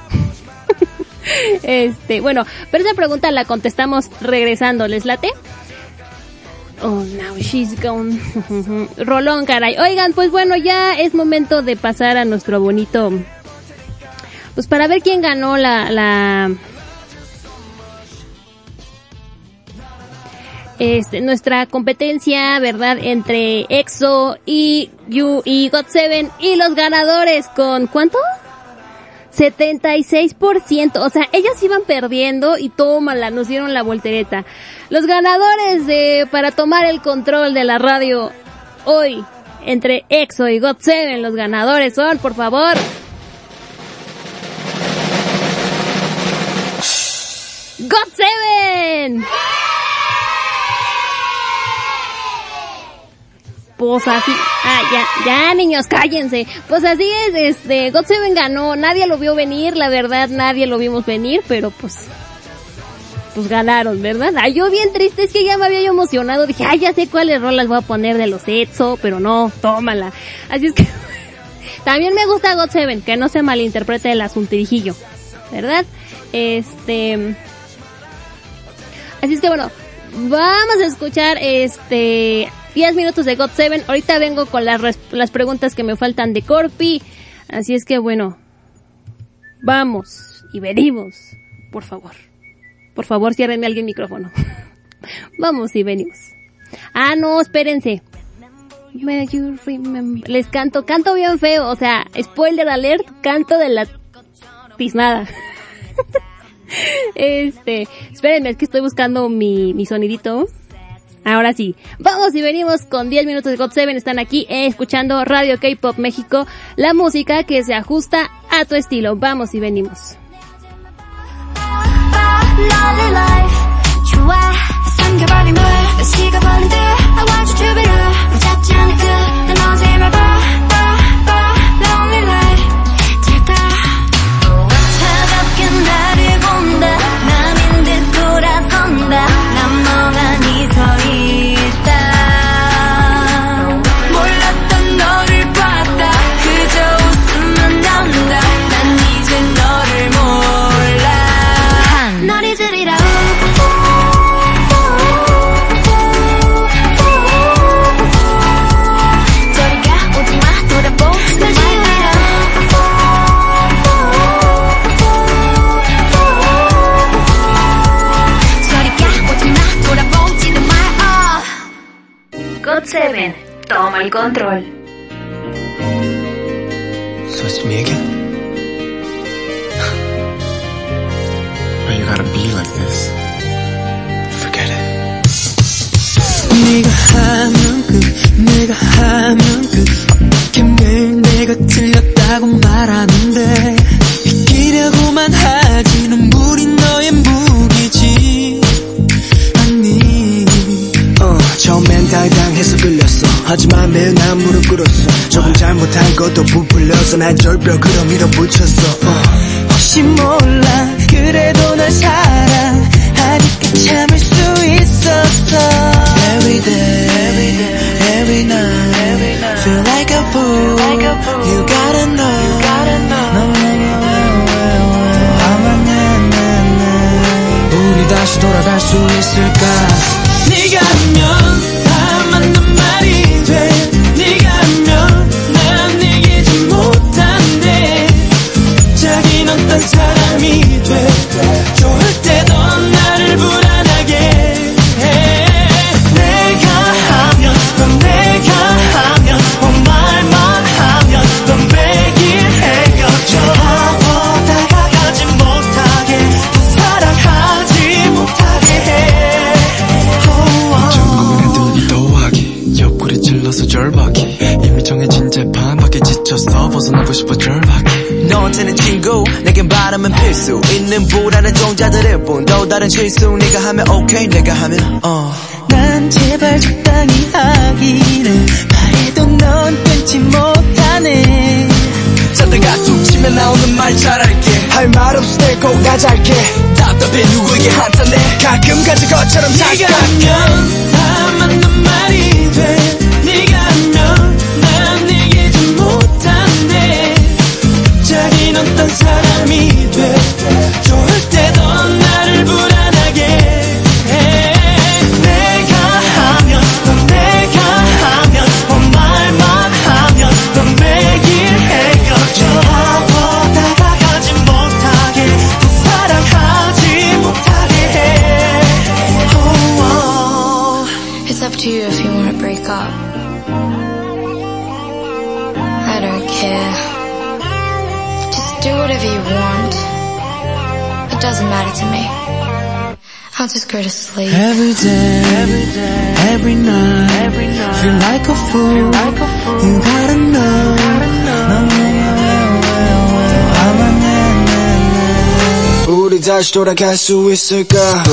este, bueno, pero esa pregunta la contestamos regresando, ¿les late? Oh, now she's gone. Rolón, caray. Oigan, pues bueno, ya es momento de pasar a nuestro bonito. Pues para ver quién ganó la, este, nuestra competencia, ¿verdad? Entre EXO y You y God7 y los ganadores con ¿cuánto? 76%. O sea, ellas iban perdiendo y tómala, nos dieron la voltereta. Los ganadores de, para tomar el control de la radio hoy, entre EXO y GOT7, los ganadores son, por favor. GOT7! Pues así, ah, ya, ya niños, cállense. Pues así es, este, God Seven ganó, nadie lo vio venir, la verdad, nadie lo vimos venir, pero pues, pues ganaron, ¿verdad? Ay, yo bien triste, es que ya me había yo emocionado, dije, ay, ya sé cuáles rolas voy a poner de los EXO, pero no, tómala. Así es que, también me gusta God Seven, que no se malinterprete el asuntijillo, ¿verdad? Este, así es que bueno, vamos a escuchar este 10 minutos de God 7. Ahorita vengo con las, las preguntas que me faltan de Corpi. Así es que bueno, vamos y venimos. Por favor. Por favor, ciérrenme alguien micrófono. vamos y venimos. Ah, no, espérense. Les canto, canto bien feo, o sea, spoiler alert, canto de la tiznada. este, espérenme, es que estoy buscando mi, mi sonidito. Ahora sí, vamos y venimos con 10 minutos de God 7. Están aquí eh, escuchando Radio K-Pop México, la música que se ajusta a tu estilo. Vamos y venimos. 7, toma el control. So it's me again? Why you gotta be like this? Forget it. 네가 하면 끝, 내가 하면 끝. 어떻게 내가 틀렸다고 말하는데 이기려고만 하지 눈물이 너의 무기지 아니 어, 처음 엔 당당해서 끌렸어 하지만 매일 난 무릎 꿇었어 조금 잘못한 것도 부풀려서 날 절벽으로 밀어붙였어 어. 혹시 몰라 그래도 널 사랑하니까 참을 수 있었어 Every day, every, day, every night, every night Feel like a fool, like a fool. You gotta know, you gotta know. 너 다시 돌아갈 수 있을까 찔러서 절박이 이미 정해진 재판 밖에 지쳤어 벗어나고 싶어 절박이 너한테는 친구 내겐 바람은 필수. 있는 불안한 종자들일 뿐또 다른 실수. 네가 하면 오케이 내가 하면 어. 난 제발 적당히 하기를 바래도 넌 끊지 못하네. 자다가 툭 치면 나오는 말 잘할게. 할 말 없을 때꼭 가잘게. 답답해 누구에게 한탄해. 가끔 가진 것처럼 네가 착각 하면 다 맞는 말이 시간면 난 얘기지 못한데 자기는 딴 사람이 돼 좋아. Just go to sleep. Every day, every day, every night, every night, feel like a fool. Feel like a fool. You gotta know, 우리 다시 돌아갈 수 있을까?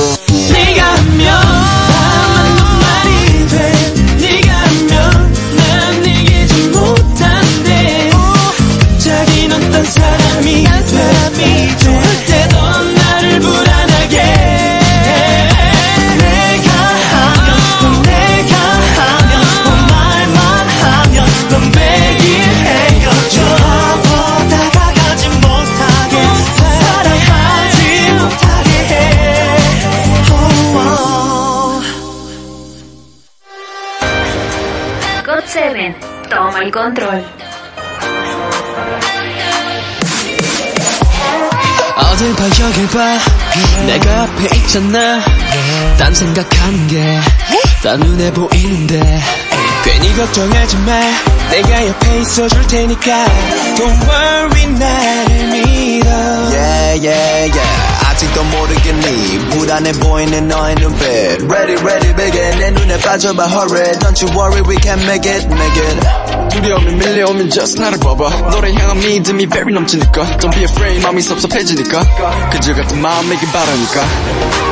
네가 하면 control. 어딜 봐 여길 봐 내가 앞에 있잖아 딴 생각하는 게다 눈에 보이는데 괜히 걱정하지 마 내가 옆에 있어줄 테니까 Don't worry 나를 믿어 Yeah yeah yeah 아직도 모르겠니 불안해 보이는 너의 눈빛 Ready ready begin 내 눈에 빠져봐 hurry Don't you worry we can make it make it 두려움이 밀려오면 just 나를 봐봐. 너를 향한 믿음이 very 넘치니까. Don't be afraid 마음이 섭섭해지니까. 그저 같은 마음이길 바라니까.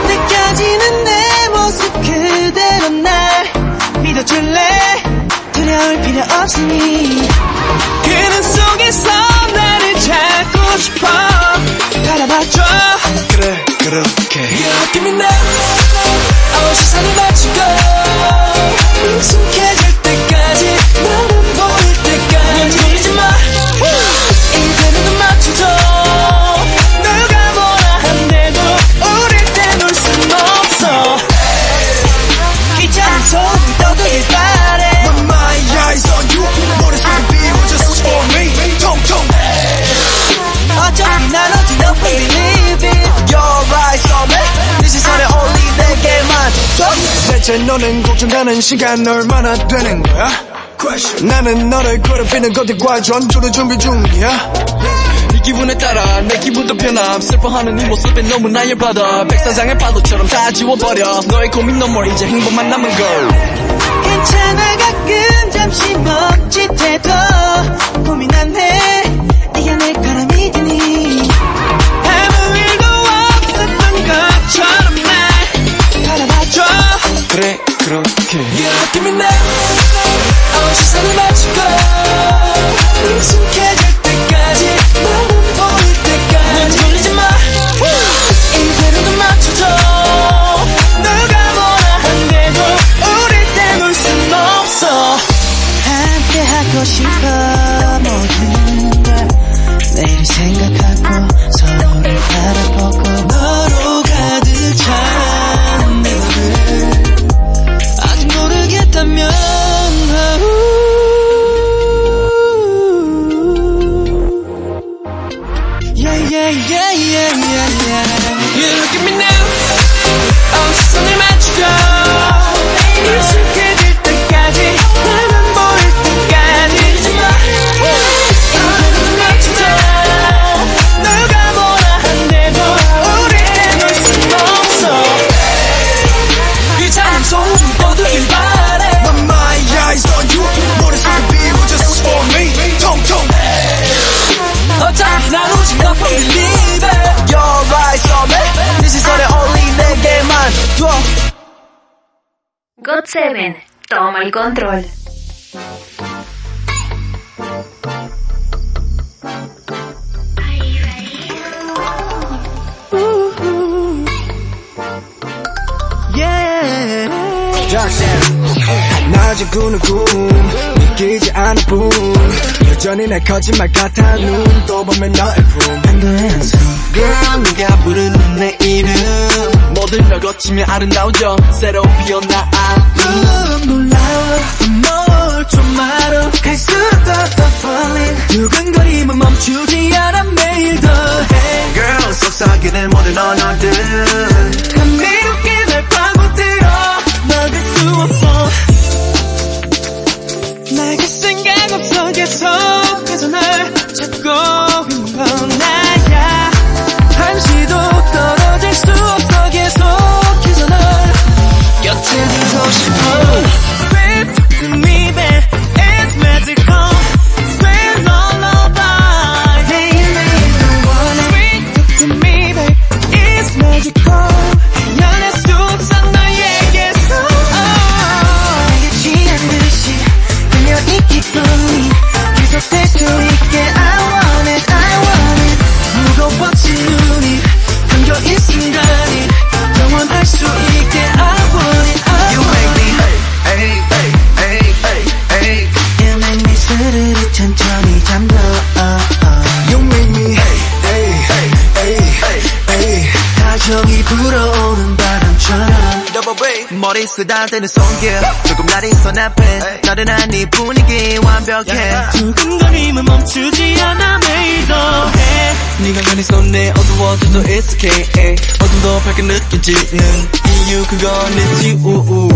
느껴지는 내 모습 그대로 날 믿어줄래? 두려울 필요 없으니 그는 속에서 나를 찾고 싶어. 바라봐줘. 그래 그렇게. You give me now 어 시선을 맞추고. 익숙해질 때까지 너는 보 대체 너는 걱정되는 시간 얼마나 되는 거야? 나는 너를 괴롭히는 것들과 전투를 준비 중이야? 이 기분에 따라 내 기분도 변함. 슬퍼하는 이 모습에 너무나 열받아 백사장의 파도처럼 다 지워버려. 너의 고민 너머 이제 행복만 남은 걸. 괜찮아 가끔 잠시 멈칫해도 고민 안해 네가 내 거라 믿으니? 아무 일도 없었던 것처럼 날 바라봐줘. 그래 그렇게. You give me now 어 시선을 맞추고 익숙해질 때까지 너는 보일 때까지. 돌리지 마. 이대로 눈 맞춰줘. 누가 뭐라 한데도 우릴 떼놓을 순 없어. 함께 하고 싶어 모든 걸. 내일을 생각하 7. Toma el control. 낮에 꾸는 꿈 믿기지 않을 뿐 여전히 내 거짓말 같아 눈또 보면 너의 품 한도의 한숨 Girl 네가 부르는 내 이름 걸 거치며 아름다워져 새로운 피어나 넌 놀라워 뭘좀 알아. 갈수록 더더 falling. 두근거림은 멈추지 않아 매일 더해. Girl 속삭이는 모든 언어들. 감미롭게 날 파고들 is it 破 머리 쓰다대는 손길 조금 날이선 앞에 나른한 네 분위기 완벽해. 두근거림은 멈추지 않아 매일 더해. 네가 가는 손에 어두워져도 it's okay 어둠도 밝게 느껴지는 이유 그건 it's you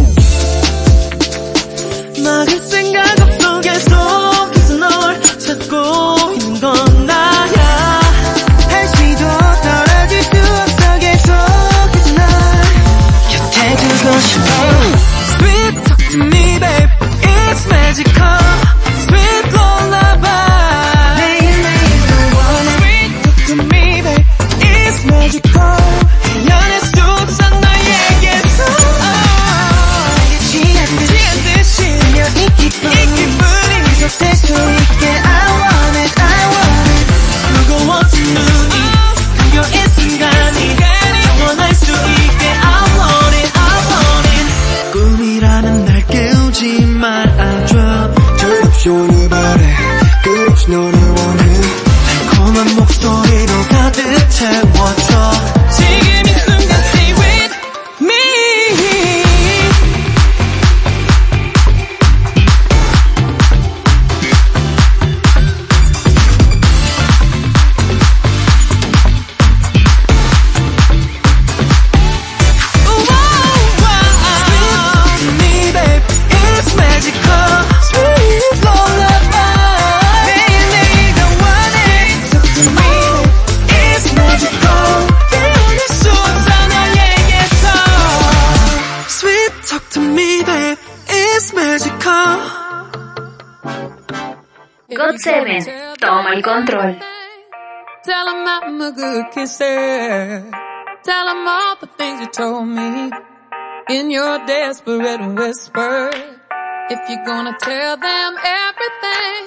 막을 생각 없어. 계속해서 널 찾고 magical 오늘 바래 끝없이 너를 원해 달콤한 목소리로 가득 채워줘 el control. Tell him I'm a good kisser. Tell him all the things you told me in your desperate whisper. If you're gonna tell them everything,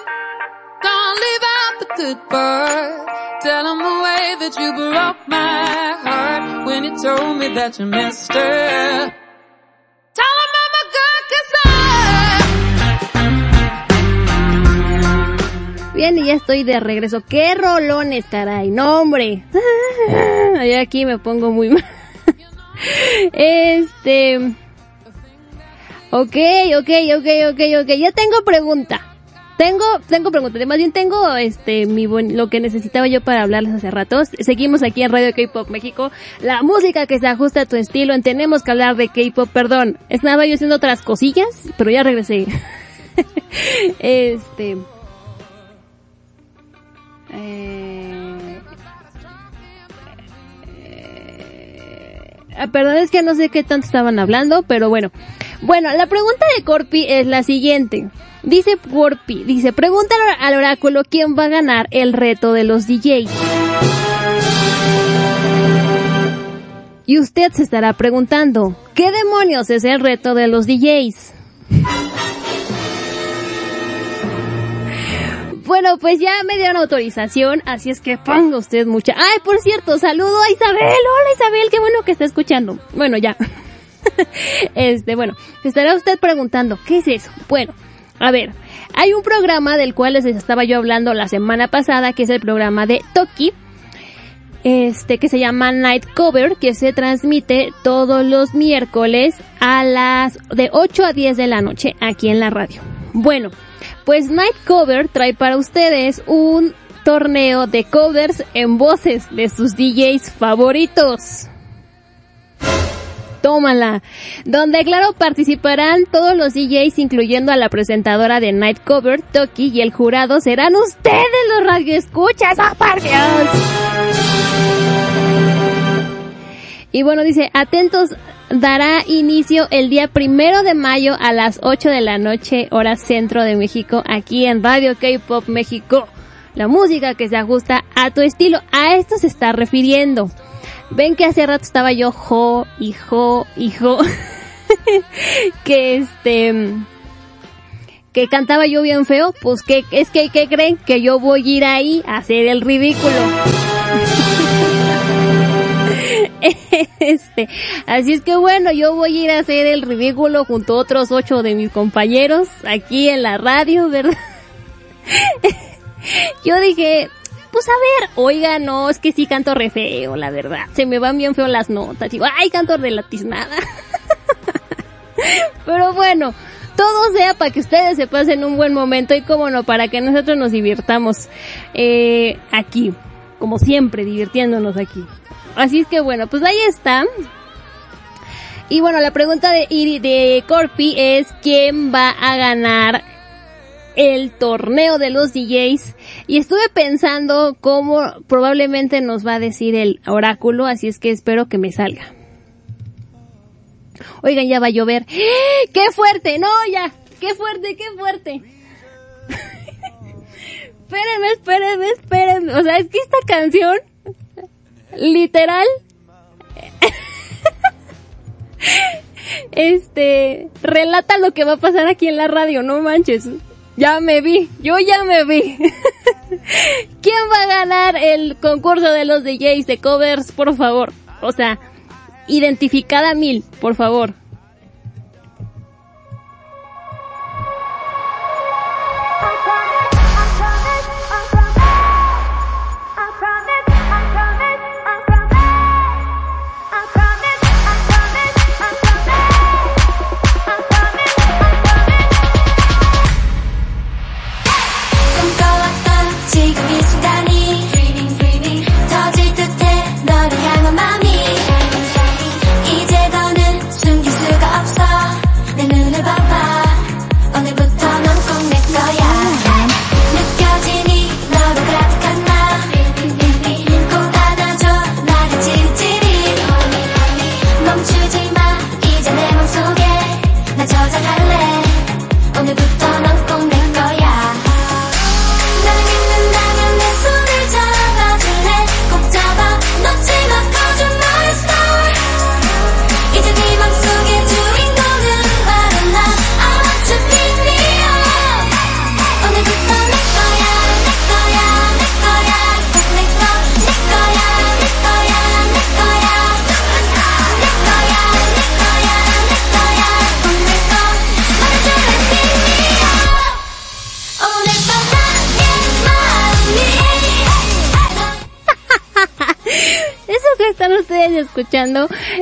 don't leave out the good part. Tell them the way that you broke my heart when you told me that you missed her. Tell them Bien, y ya estoy de regreso. ¡Qué rolones, caray! ¡No, hombre! Aquí me pongo muy mal. Este... Ok, ok, ok, ok, ok. Ya tengo pregunta. Tengo, tengo pregunta. Más bien tengo, este, mi buen- lo que necesitaba yo para hablarles hace ratos. Seguimos aquí en Radio K-Pop México. La música que se ajusta a tu estilo. En Tenemos que hablar de K-Pop. Perdón. Estaba yo haciendo otras cosillas, pero ya regresé. este... Eh, perdón, es que no sé qué tanto estaban hablando, pero bueno. Bueno, la pregunta de Corpi es la siguiente. Dice Corpi, dice, pregunta al oráculo quién va a ganar el reto de los DJs. Y usted se estará preguntando, ¿qué demonios es el reto de los DJs? Bueno, pues ya me dieron autorización, así es que ponga usted mucha... Ay, por cierto, saludo a Isabel. Hola Isabel, qué bueno que está escuchando. Bueno, ya. este, bueno, estará usted preguntando, ¿qué es eso? Bueno, a ver, hay un programa del cual les estaba yo hablando la semana pasada, que es el programa de Toki, este, que se llama Night Cover, que se transmite todos los miércoles a las de 8 a 10 de la noche aquí en la radio. Bueno, pues Night Cover trae para ustedes un torneo de covers en voces de sus DJs favoritos. Tómala. Donde claro participarán todos los DJs incluyendo a la presentadora de Night Cover, Toki, y el jurado serán ustedes los radioescuchas, ¡ah, por Dios! Y bueno, dice, atentos, dará inicio el día primero de mayo a las 8 de la noche, hora centro de México, aquí en Radio K-Pop México. La música que se ajusta a tu estilo. A esto se está refiriendo. Ven que hace rato estaba yo jo, hijo, hijo. que este que cantaba yo bien feo, pues que es que ¿qué creen que yo voy a ir ahí a hacer el ridículo. este, así es que bueno, yo voy a ir a hacer el ridículo junto a otros ocho de mis compañeros aquí en la radio, ¿verdad? yo dije, pues a ver, oiga, no, es que sí canto re feo, la verdad. Se me van bien feo las notas. Digo, ay, canto de la. Pero bueno, todo sea para que ustedes se pasen un buen momento y como no, para que nosotros nos divirtamos eh, aquí, como siempre, divirtiéndonos aquí. Así es que bueno, pues ahí está. Y bueno, la pregunta de, de Corpi es quién va a ganar el torneo de los DJs y estuve pensando cómo probablemente nos va a decir el oráculo, así es que espero que me salga. Oigan, ya va a llover. ¡Qué fuerte! No, ya. ¡Qué fuerte, qué fuerte! espérenme, espérenme, espérenme. O sea, es que esta canción, literal, este, relata lo que va a pasar aquí en la radio, no manches. Ya me vi, yo ya me vi. ¿Quién va a ganar el concurso de los DJs de covers, por favor? O sea, identificada mil, por favor.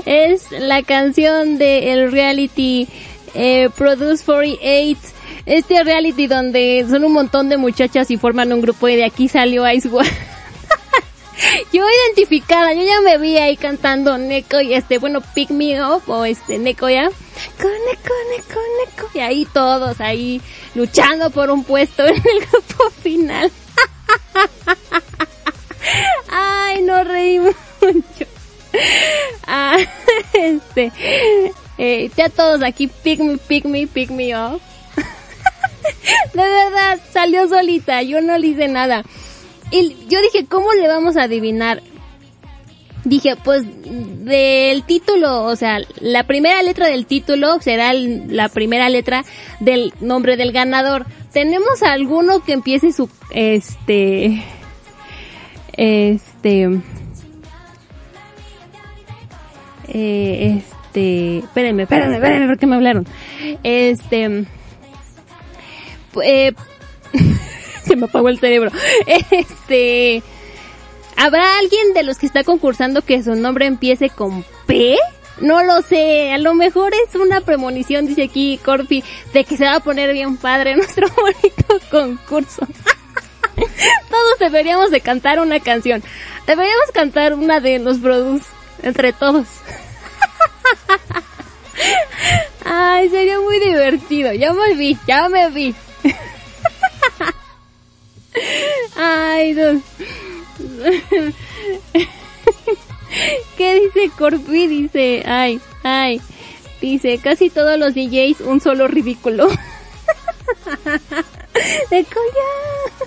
Es la canción de el reality eh, Produce 48. Este reality donde son un montón de muchachas y forman un grupo y de aquí salió Ice One. yo identificada, yo ya me vi ahí cantando Neko y este, bueno, Pick Me Up o este Neko ya. Neko, Neko, Neko. Y ahí todos ahí luchando por un puesto en el grupo final. Ay, no reí mucho. Ah, este, eh, ya todos aquí, pick me, pick me, pick me up. De verdad, salió solita, yo no le hice nada. Y yo dije, ¿cómo le vamos a adivinar? Dije, pues del título, o sea, la primera letra del título será la primera letra del nombre del ganador. ¿Tenemos alguno que empiece su, este, este, eh, este, espérenme, espérenme, espérenme, porque me hablaron. Este, eh, se me apagó el cerebro. Este, ¿habrá alguien de los que está concursando que su nombre empiece con P? No lo sé, a lo mejor es una premonición, dice aquí Corpi, de que se va a poner bien padre nuestro bonito concurso. todos deberíamos de cantar una canción. Deberíamos cantar una de los produce entre todos. Ay, sería muy divertido. Ya me vi, ya me vi. Ay, Dios. ¿Qué dice Corpi? Dice, ay, Ay, dice, casi todos los DJs un solo ridículo. Neko ya.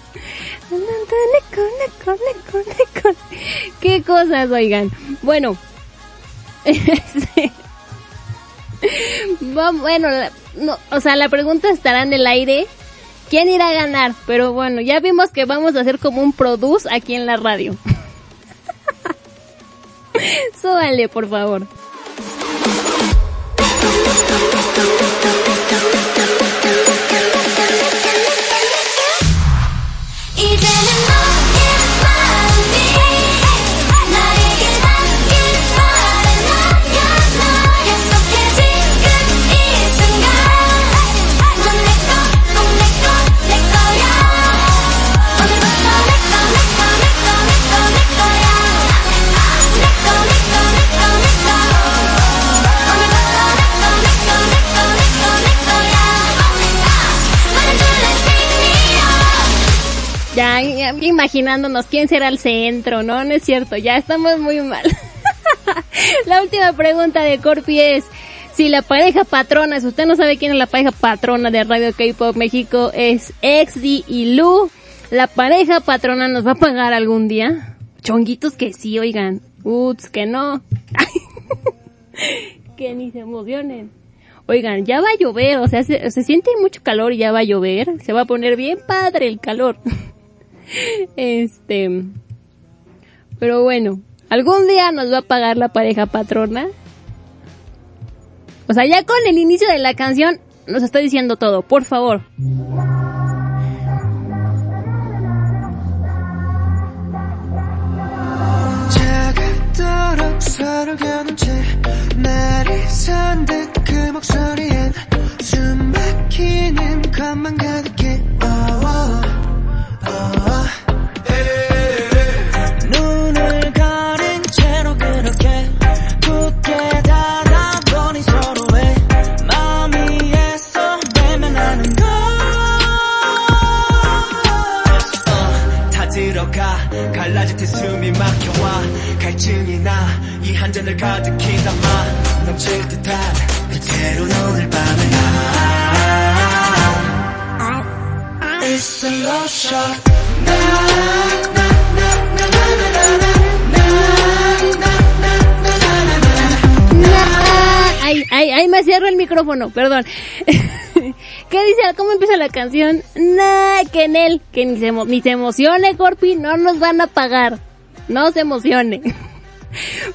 Qué cosas, oigan. Bueno. Este, bueno, o sea, la pregunta estará en el aire. ¿Quién irá a ganar? Pero bueno, ya vimos que vamos a hacer como un produce aquí en la radio. Súbale, por favor. even enough imaginándonos quién será el centro, ¿no? No es cierto, ya estamos muy mal. la última pregunta de Corpi es, si la pareja patrona, si usted no sabe quién es la pareja patrona de Radio K-Pop México, es XD y Lu, ¿la pareja patrona nos va a pagar algún día? Chonguitos que sí, oigan. Uts, que no. que ni se emocionen. Oigan, ya va a llover, o sea, se, se siente mucho calor y ya va a llover. Se va a poner bien padre el calor. Este. Pero bueno, ¿algún día nos va a pagar la pareja patrona? O sea, ya con el inicio de la canción nos está diciendo todo, por favor. 갈라질 때 숨이 막혀와. 갈증이 나. 이 한 잔을 가득히 담아. 넘칠 듯한 그대로 오늘 밤을 가 Ay, ay, ay, me cierro el micrófono, perdón. ¿Qué dice? ¿Cómo empieza la canción? Nah, que en él, que ni se, ni se emocione, Corpi, no nos van a pagar. No se emocione.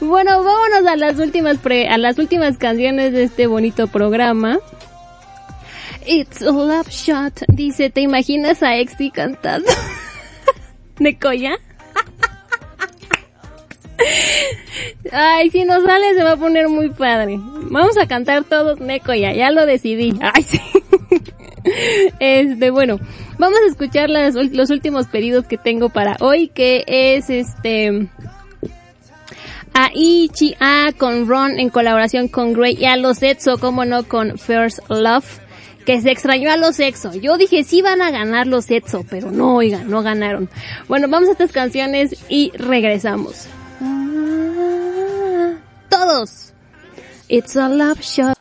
bueno, vámonos a las últimas pre, a las últimas canciones de este bonito programa. It's a love shot. Dice, ¿te imaginas a Exy cantando? ¿Necoya? Ay, si nos sale se va a poner muy padre. Vamos a cantar todos Necoya, ya lo decidí. Ay, sí. Este, bueno, vamos a escuchar las, los últimos pedidos que tengo para hoy, que es este... A Ichi A con Ron en colaboración con Grey y a los Etso, como no, con First Love, que se extrañó a los Exo. Yo dije sí van a ganar los Etso, pero no, oigan, no ganaron. Bueno, vamos a estas canciones y regresamos. Todos. It's a love shot.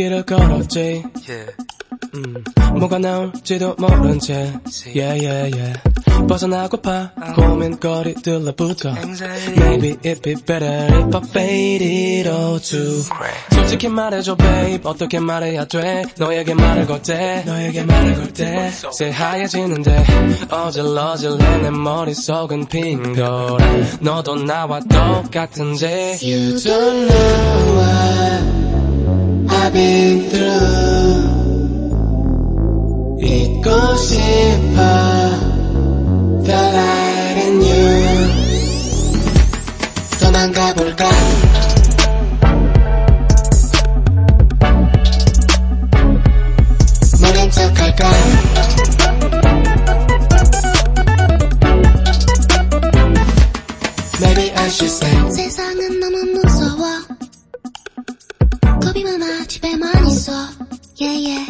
길을 걸었지 음, 뭐가 나올지도 모른 채. yeah, yeah, yeah. 벗어나고파 고민거리들로부터 Maybe it'd be better if I faded all too 솔직히 말해줘 babe. 어떻게 말해야 돼? 너에게 말을 걸때 너에게 말을 걸때 새하얘지는데 어질러질래 내 머릿속은 빈 거래 너도 나와 똑같은지 You don't know what I've been through 잊고 싶어 The light in you 도망가 볼까 yeah yeah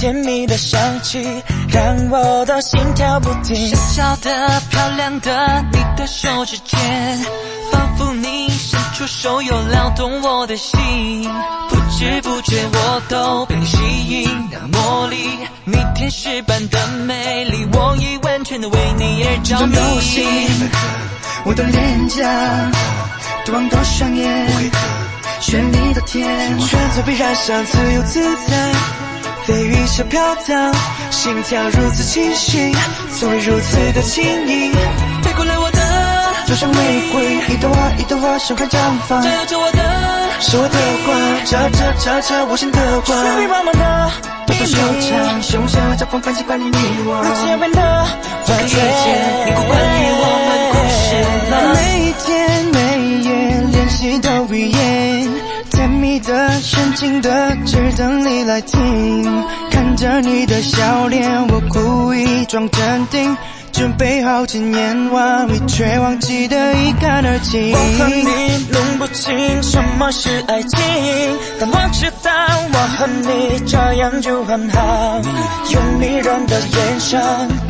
甜蜜的香气，让我的心跳不停。小小的、漂亮的，你的手指尖，仿佛你伸出手又撩动我的心，不知不觉我都被你吸引，那魔力，你天使般的美丽，我已完全的为你而着迷。流星，我的脸颊，多望多双眼，绚丽的天，全都被染上自由自在，飞羽小飘荡，心跳如此清晰，从未如此的轻盈。飞过来我的，就像玫瑰，一朵花一朵花盛开绽放，照耀着我的，是我的光，照着照着我心的光。水茫茫的多多手掌，胸手交锋，关系关于你我。如此遥远的转瞬间，你关于我们故事了。每一天每夜练习的的、深情的，只等你来听。看着你的笑脸，我故意装镇定，准备好今年完美，却忘记得一干二净。我和你弄不清什么是爱情，但我知道我和你这样就很好。用迷人的眼神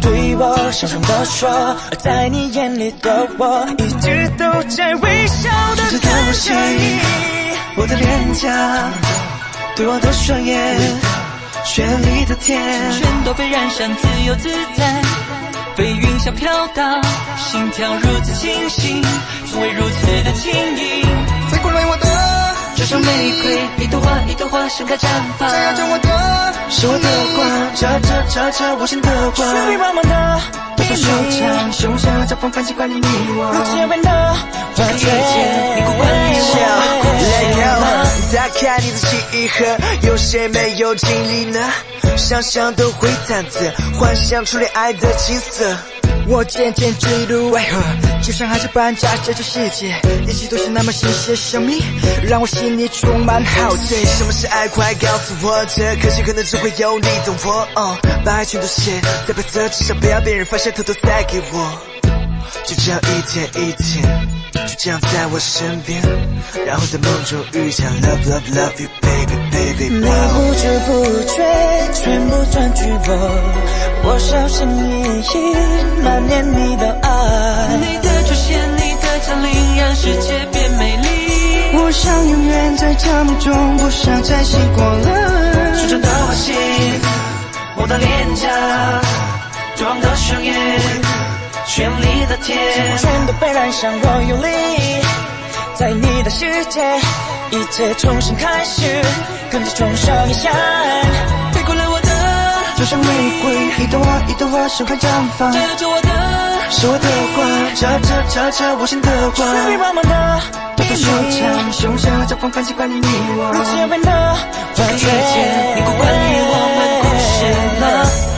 对我小声地说，而在你眼里的我一直都在微笑的看着你。我的脸颊，对我的双眼，绚丽的天，全都被染上自由自在，飞云霄飘荡，心跳如此清醒，从未如此的轻盈。再过来我的，就像玫瑰，一朵花一朵花盛开绽放。照耀着我的，是我的光，照照照照我心的光。旋律慢慢的，多少收场，胸上绽放感情关于你我。如此遥远的完全，你不管你我。打开你的记忆盒，有谁没有经历呢？想象都会忐忑，幻想初恋爱的景色。我渐渐坠入爱河，就像孩子般假设这世界，一切都是那么新鲜神秘，让我心里充满好奇。什么是爱？快告诉我，这可惜可能只会有你懂我。哦，把爱全都写在白色纸上，不要别人发现，偷偷塞给我。就这样一天一天，这样在我身边，然后在梦中遇见 love love love you baby baby。你不知不觉全部占据我，我小心翼翼满念你的爱。你的出现，你的降临，让世界变美丽。我想永远在这梦中，不想再醒过了。手中的花心，我的脸颊，绝望的双眼。绚丽的天，全都被染上，我用力，在你的世界，一切重新开始，跟着冲上一闪，飞过了我的，就像玫瑰，一朵花一朵花盛开绽放，照耀着我的，是我的光，照照照照我心的光，旋律慢慢的，多多收场，胸上绽放感情关于你我，如此遥远的完全，你不关于我们故事了。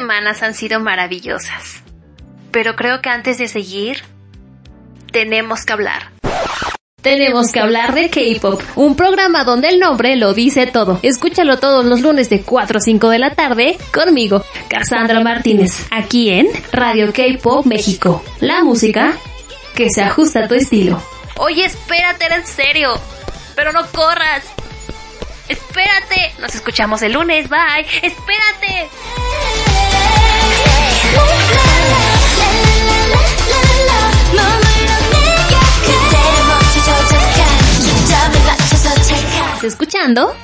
Semanas han sido maravillosas. Pero creo que antes de seguir, tenemos que hablar. Tenemos que hablar de K-Pop, un programa donde el nombre lo dice todo. Escúchalo todos los lunes de 4 a 5 de la tarde conmigo, Cassandra Martínez, aquí en Radio K-Pop México. La música que se ajusta a tu estilo. Oye, espérate, era en serio. Pero no corras. Espérate. Nos escuchamos el lunes. Bye. Espérate. ¿Estás escuchando?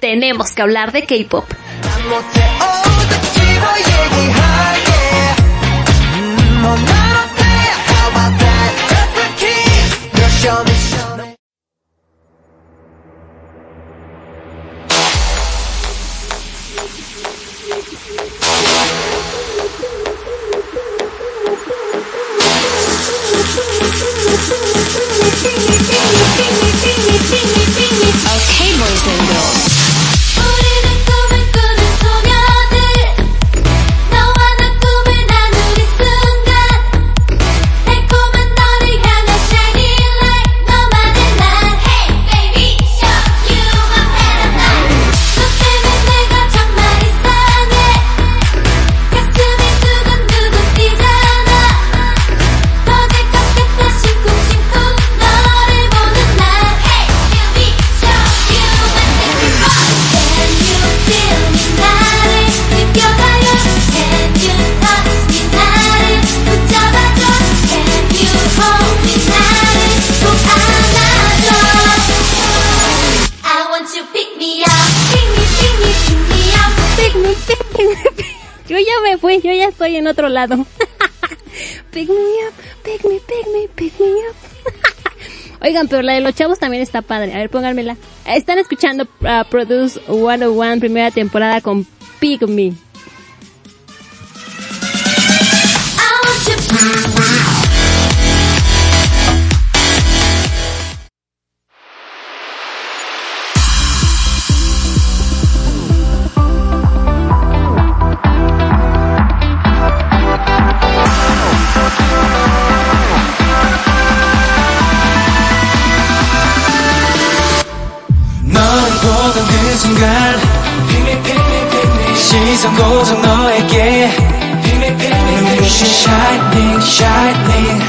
Tenemos que hablar de K-pop. Me fui, yo ya estoy en otro lado. pick me up, pick me, pick me, pick me up. Oigan, pero la de los chavos también está padre. A ver, pónganmela. Están escuchando uh, Produce 101, primera temporada con Pick Me. 그 시선 고정 너에게 눈부신 shining shining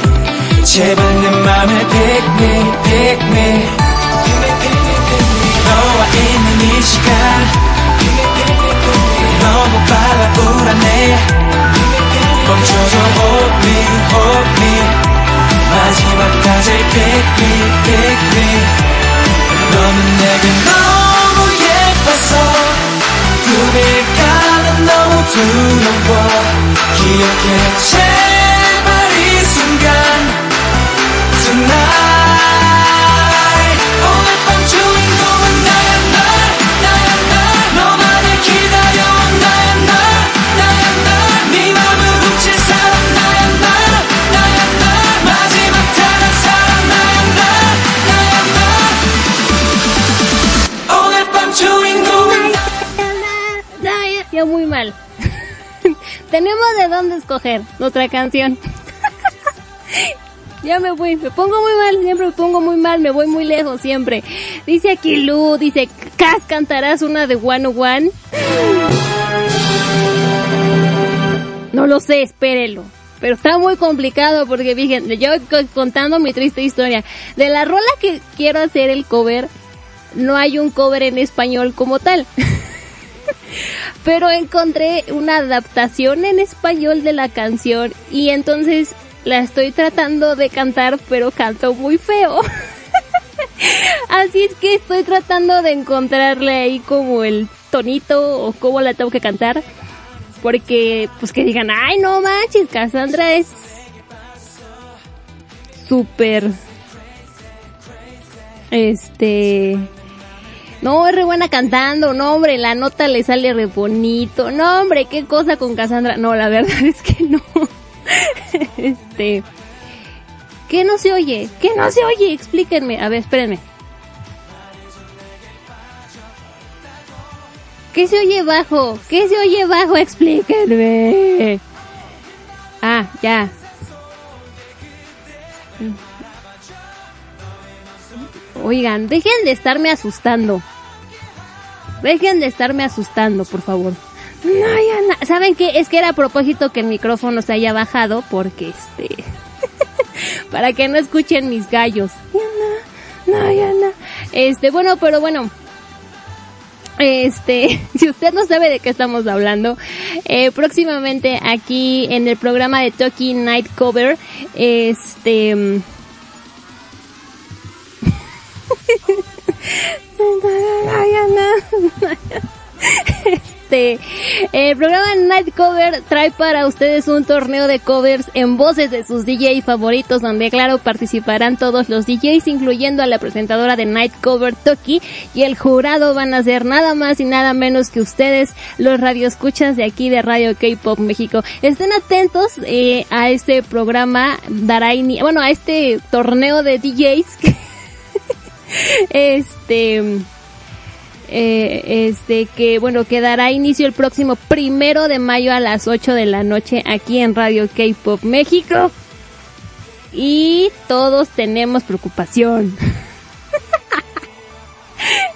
제발 내 맘을 pick me pick me 너와 있는 이 시간 너무 빨라 불안해 멈춰줘 hold me hold me 마지막까지 pick me pick me 너는 내게 두려워 기억해. 제발 이 순간 tonight dónde escoger otra canción. ya me voy, me pongo muy mal, siempre me pongo muy mal, me voy muy lejos siempre. Dice aquí Lu, dice, Cas, cantarás una de One One. No lo sé, espérelo. Pero está muy complicado porque fíjense, yo co- contando mi triste historia. De la rola que quiero hacer el cover, no hay un cover en español como tal. Pero encontré una adaptación en español de la canción y entonces la estoy tratando de cantar, pero canto muy feo. Así es que estoy tratando de encontrarle ahí como el tonito o cómo la tengo que cantar. Porque, pues que digan, ay, no manches, Cassandra es súper, este, no, es re buena cantando, no, hombre, la nota le sale re bonito, no, hombre, qué cosa con Cassandra. No, la verdad es que no. este, ¿qué no se oye? ¿Qué no se oye? Explíquenme. A ver, espérenme. ¿Qué se oye bajo? ¿Qué se oye bajo? Explíquenme. Ah, ya. Oigan, dejen de estarme asustando. Dejen de estarme asustando, por favor. No, ya na- ¿Saben qué? Es que era a propósito que el micrófono se haya bajado porque este... para que no escuchen mis gallos. Ya na, no, ya na. Este, bueno, pero bueno. Este, si usted no sabe de qué estamos hablando, eh, próximamente aquí en el programa de Toki Night Cover, este... Este, el programa Night Cover trae para ustedes un torneo de covers en voces de sus DJ favoritos, donde claro participarán todos los DJs, incluyendo a la presentadora de Night Cover Toki, y el jurado van a ser nada más y nada menos que ustedes, los radioescuchas de aquí de Radio K-Pop México. Estén atentos eh, a este programa, dará ini- bueno, a este torneo de DJs que este este que bueno que dará inicio el próximo primero de mayo a las 8 de la noche aquí en Radio K-Pop México. Y todos tenemos preocupación.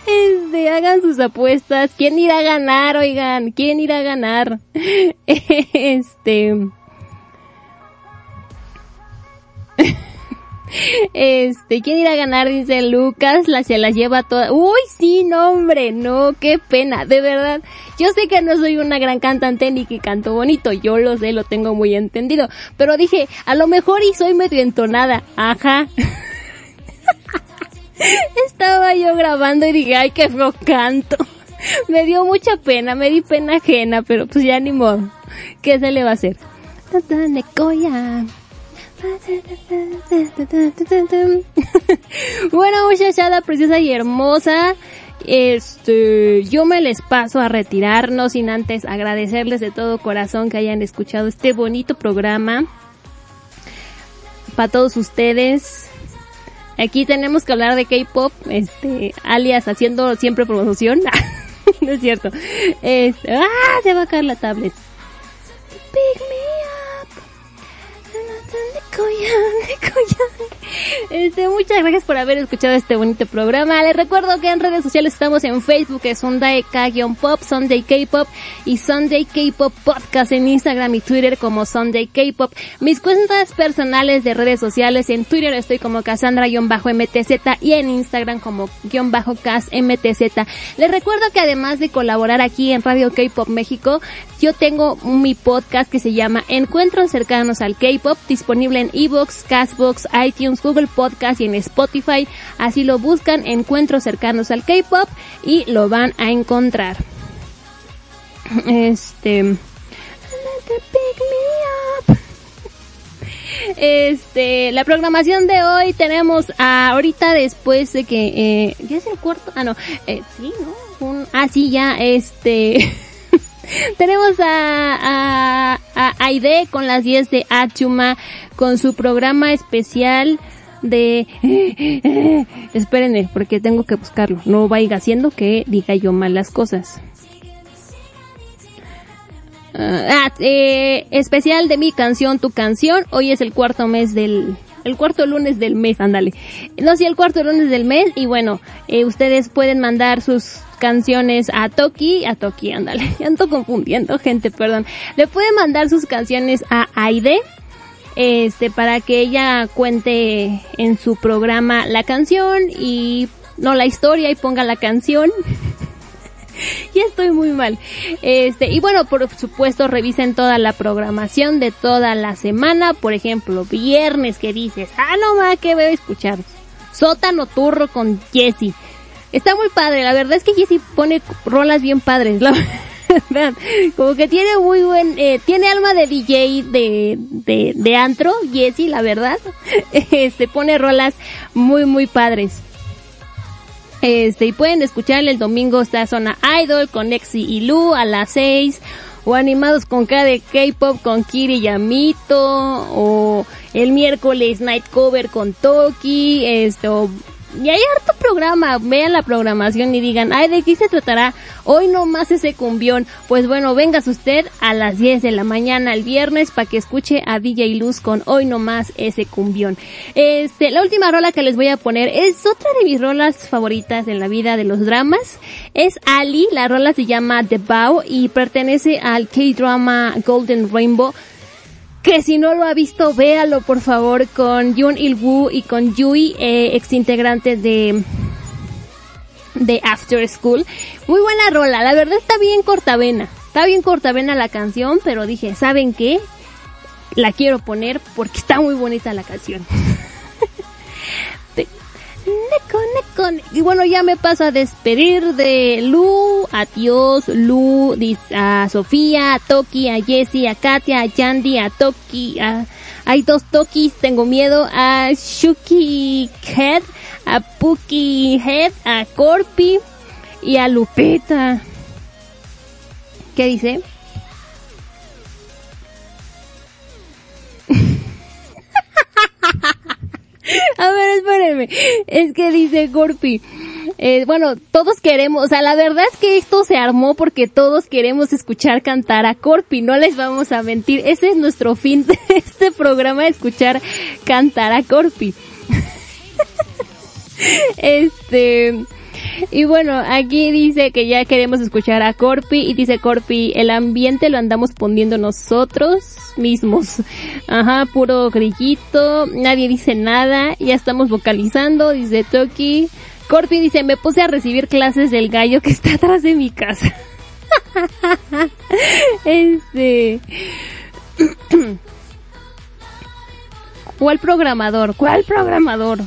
Este hagan sus apuestas. Quién irá a ganar oigan quién irá a ganar este Este, ¿quién irá a ganar? Dice Lucas, la se la lleva toda. Uy, sí, no, hombre, no, qué pena, de verdad. Yo sé que no soy una gran cantante ni que canto bonito, yo lo sé, lo tengo muy entendido. Pero dije, a lo mejor y soy medio entonada, ajá. Estaba yo grabando y dije, ay, qué feo canto. Me dio mucha pena, me di pena ajena, pero pues ya ni modo. ¿Qué se le va a hacer? Bueno, muchachada preciosa y hermosa. Este, yo me les paso a retirar, no sin antes agradecerles de todo corazón que hayan escuchado este bonito programa. Para todos ustedes. Aquí tenemos que hablar de K-pop, este, alias haciendo siempre promoción. no es cierto. Ah, se va a caer la tablet. Este, muchas gracias por haber escuchado este bonito programa. Les recuerdo que en redes sociales estamos en Facebook, es Sunday K-Pop, Sunday K-Pop y Sunday K-Pop Podcast en Instagram y Twitter como Sunday K-Pop. Mis cuentas personales de redes sociales en Twitter estoy como Cassandra-MTZ y en Instagram como guion bajo MTZ. Les recuerdo que además de colaborar aquí en Radio K-Pop México, yo tengo mi podcast que se llama Encuentros cercanos al K-Pop, disponible en Evox, Castbox, iTunes, Google Podcast y en Spotify. Así lo buscan, Encuentros cercanos al K-Pop y lo van a encontrar. Este... Este, la programación de hoy tenemos ahorita después de que, eh, ¿ya es el cuarto? Ah, no, eh, sí, ¿no? Ah, sí, ya, este, tenemos a, a, a Aide con las 10 de Achuma, con su programa especial de, espérenme, porque tengo que buscarlo, no vaya haciendo que diga yo mal las cosas. Ah, eh, especial de mi canción, tu canción. Hoy es el cuarto mes del, el cuarto lunes del mes, ándale. No, sí, el cuarto lunes del mes. Y bueno, eh, ustedes pueden mandar sus canciones a Toki, a Toki, ándale. Ya ando confundiendo, gente, perdón. Le pueden mandar sus canciones a Aide. Este, para que ella cuente en su programa la canción y no la historia y ponga la canción. ya estoy muy mal. Este, y bueno, por supuesto, revisen toda la programación de toda la semana. Por ejemplo, viernes que dices, ah, no más, que a escuchar. Sótano Turro con Jesse. Está muy padre, la verdad es que Jesse pone rolas bien padres, la verdad. Como que tiene muy buen, eh, tiene alma de DJ de, de, de antro, Jesse, la verdad. Este, pone rolas muy, muy padres. Este, y pueden escuchar el domingo esta zona Idol con Exi y Lu a las 6 o animados con K de K-pop con Kiri Yamito o el miércoles Night Cover con Toki, esto y hay harto programa, vean la programación y digan, ay, ¿de qué se tratará? Hoy no más ese cumbión. Pues bueno, vengas usted a las 10 de la mañana el viernes para que escuche a DJ Luz con Hoy no más ese cumbión. Este, la última rola que les voy a poner es otra de mis rolas favoritas en la vida de los dramas. Es Ali, la rola se llama The Bow y pertenece al K-drama Golden Rainbow que si no lo ha visto, véalo por favor con Jun Il Woo y con Yui, eh, ex integrante de de After School. Muy buena rola, la verdad está bien cortavena. Está bien cortavena la canción, pero dije, ¿saben qué? La quiero poner porque está muy bonita la canción. Neko, neko. Y bueno, ya me paso a despedir de Lu. Adiós, Lu. A Sofía, a Toki, a Jessie, a Katia, a Yandy, a Toki. A... Hay dos Tokis, tengo miedo. A Shuki Head, a Puki Head, a Corpi y a Lupita. ¿Qué dice? A ver, espérenme. Es que dice Gorpi. Eh, bueno, todos queremos, o sea, la verdad es que esto se armó porque todos queremos escuchar cantar a Corpi, no les vamos a mentir, ese es nuestro fin de este programa, escuchar cantar a Corpi. este, y bueno, aquí dice que ya queremos escuchar a Corpi y dice Corpi, el ambiente lo andamos poniendo nosotros mismos. Ajá, puro grillito, nadie dice nada, ya estamos vocalizando, dice Toki. Corpi dice, me puse a recibir clases del gallo que está atrás de mi casa. este... ¿Cuál programador? ¿Cuál programador?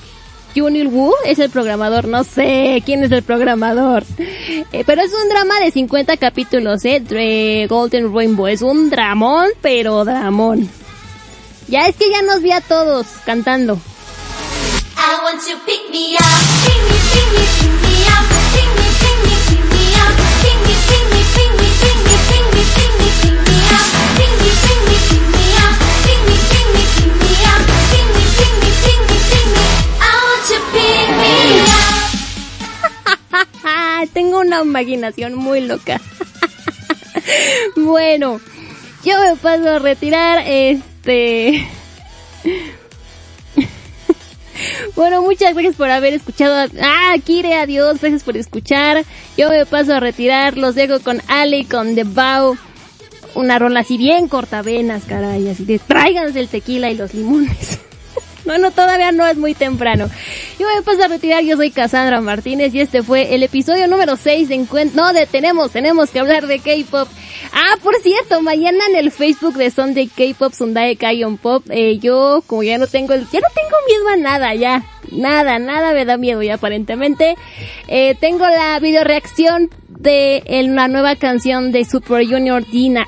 Junil Wu es el programador, no sé quién es el programador. Eh, pero es un drama de 50 capítulos, eh, Golden Rainbow. Es un dramón, pero dramón. Ya es que ya nos vi a todos cantando. I want you pick me up, Tengo una imaginación muy loca. bueno, yo me paso a retirar, este... Bueno, muchas gracias por haber escuchado. Ah, Kire, adiós, gracias por escuchar. Yo me paso a retirar, los dejo con Ale, con The Bow. Una rola así bien cortavenas, caray, así de tráiganse el tequila y los limones. Bueno, todavía no es muy temprano. Yo me paso a retirar, yo soy Cassandra Martínez y este fue el episodio número 6 de Encuentro. No, de tenemos, tenemos que hablar de K-pop. Ah, por cierto, mañana en el Facebook de Sunday K-pop, Sunday Kayon Pop, eh, yo como ya no tengo el, ya no tengo miedo a nada, ya. Nada, nada me da miedo ya aparentemente. Eh, tengo la video reacción de el- la nueva canción de Super Junior Dina,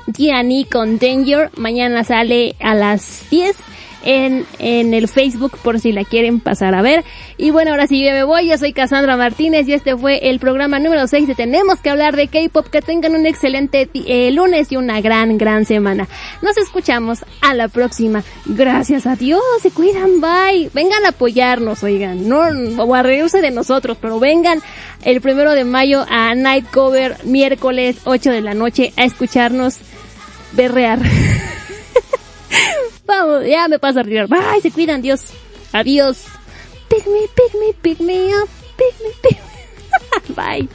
con Danger. Mañana sale a las 10 en, en el Facebook por si la quieren pasar a ver. Y bueno, ahora sí yo me voy. Yo soy Cassandra Martínez y este fue el programa número 6 de Tenemos que hablar de K-pop. Que tengan un excelente eh, lunes y una gran, gran semana. Nos escuchamos a la próxima. Gracias a Dios. Se cuidan. Bye. Vengan a apoyarnos, oigan. No, o a reírse de nosotros, pero vengan el primero de mayo a Night Cover miércoles 8 de la noche a escucharnos berrear. Vamos, ya me paso a retirar. Bye, se cuidan, Dios. Adiós. Pick me, pick me, pick me up. Pick me, pick me. Bye.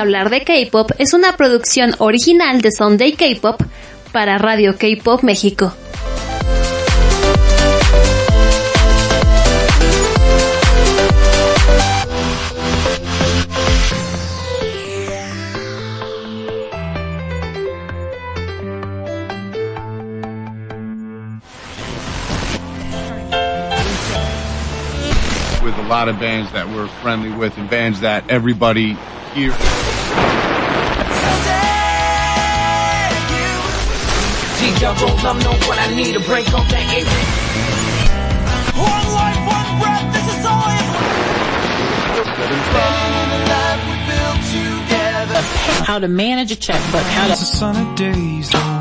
Que hablar de K-pop es una producción original de Sunday K-pop para Radio K-pop México. with a lot of bands that we're friendly with and bands that everybody you. How to manage a checkbook, how to. It's a sunny days.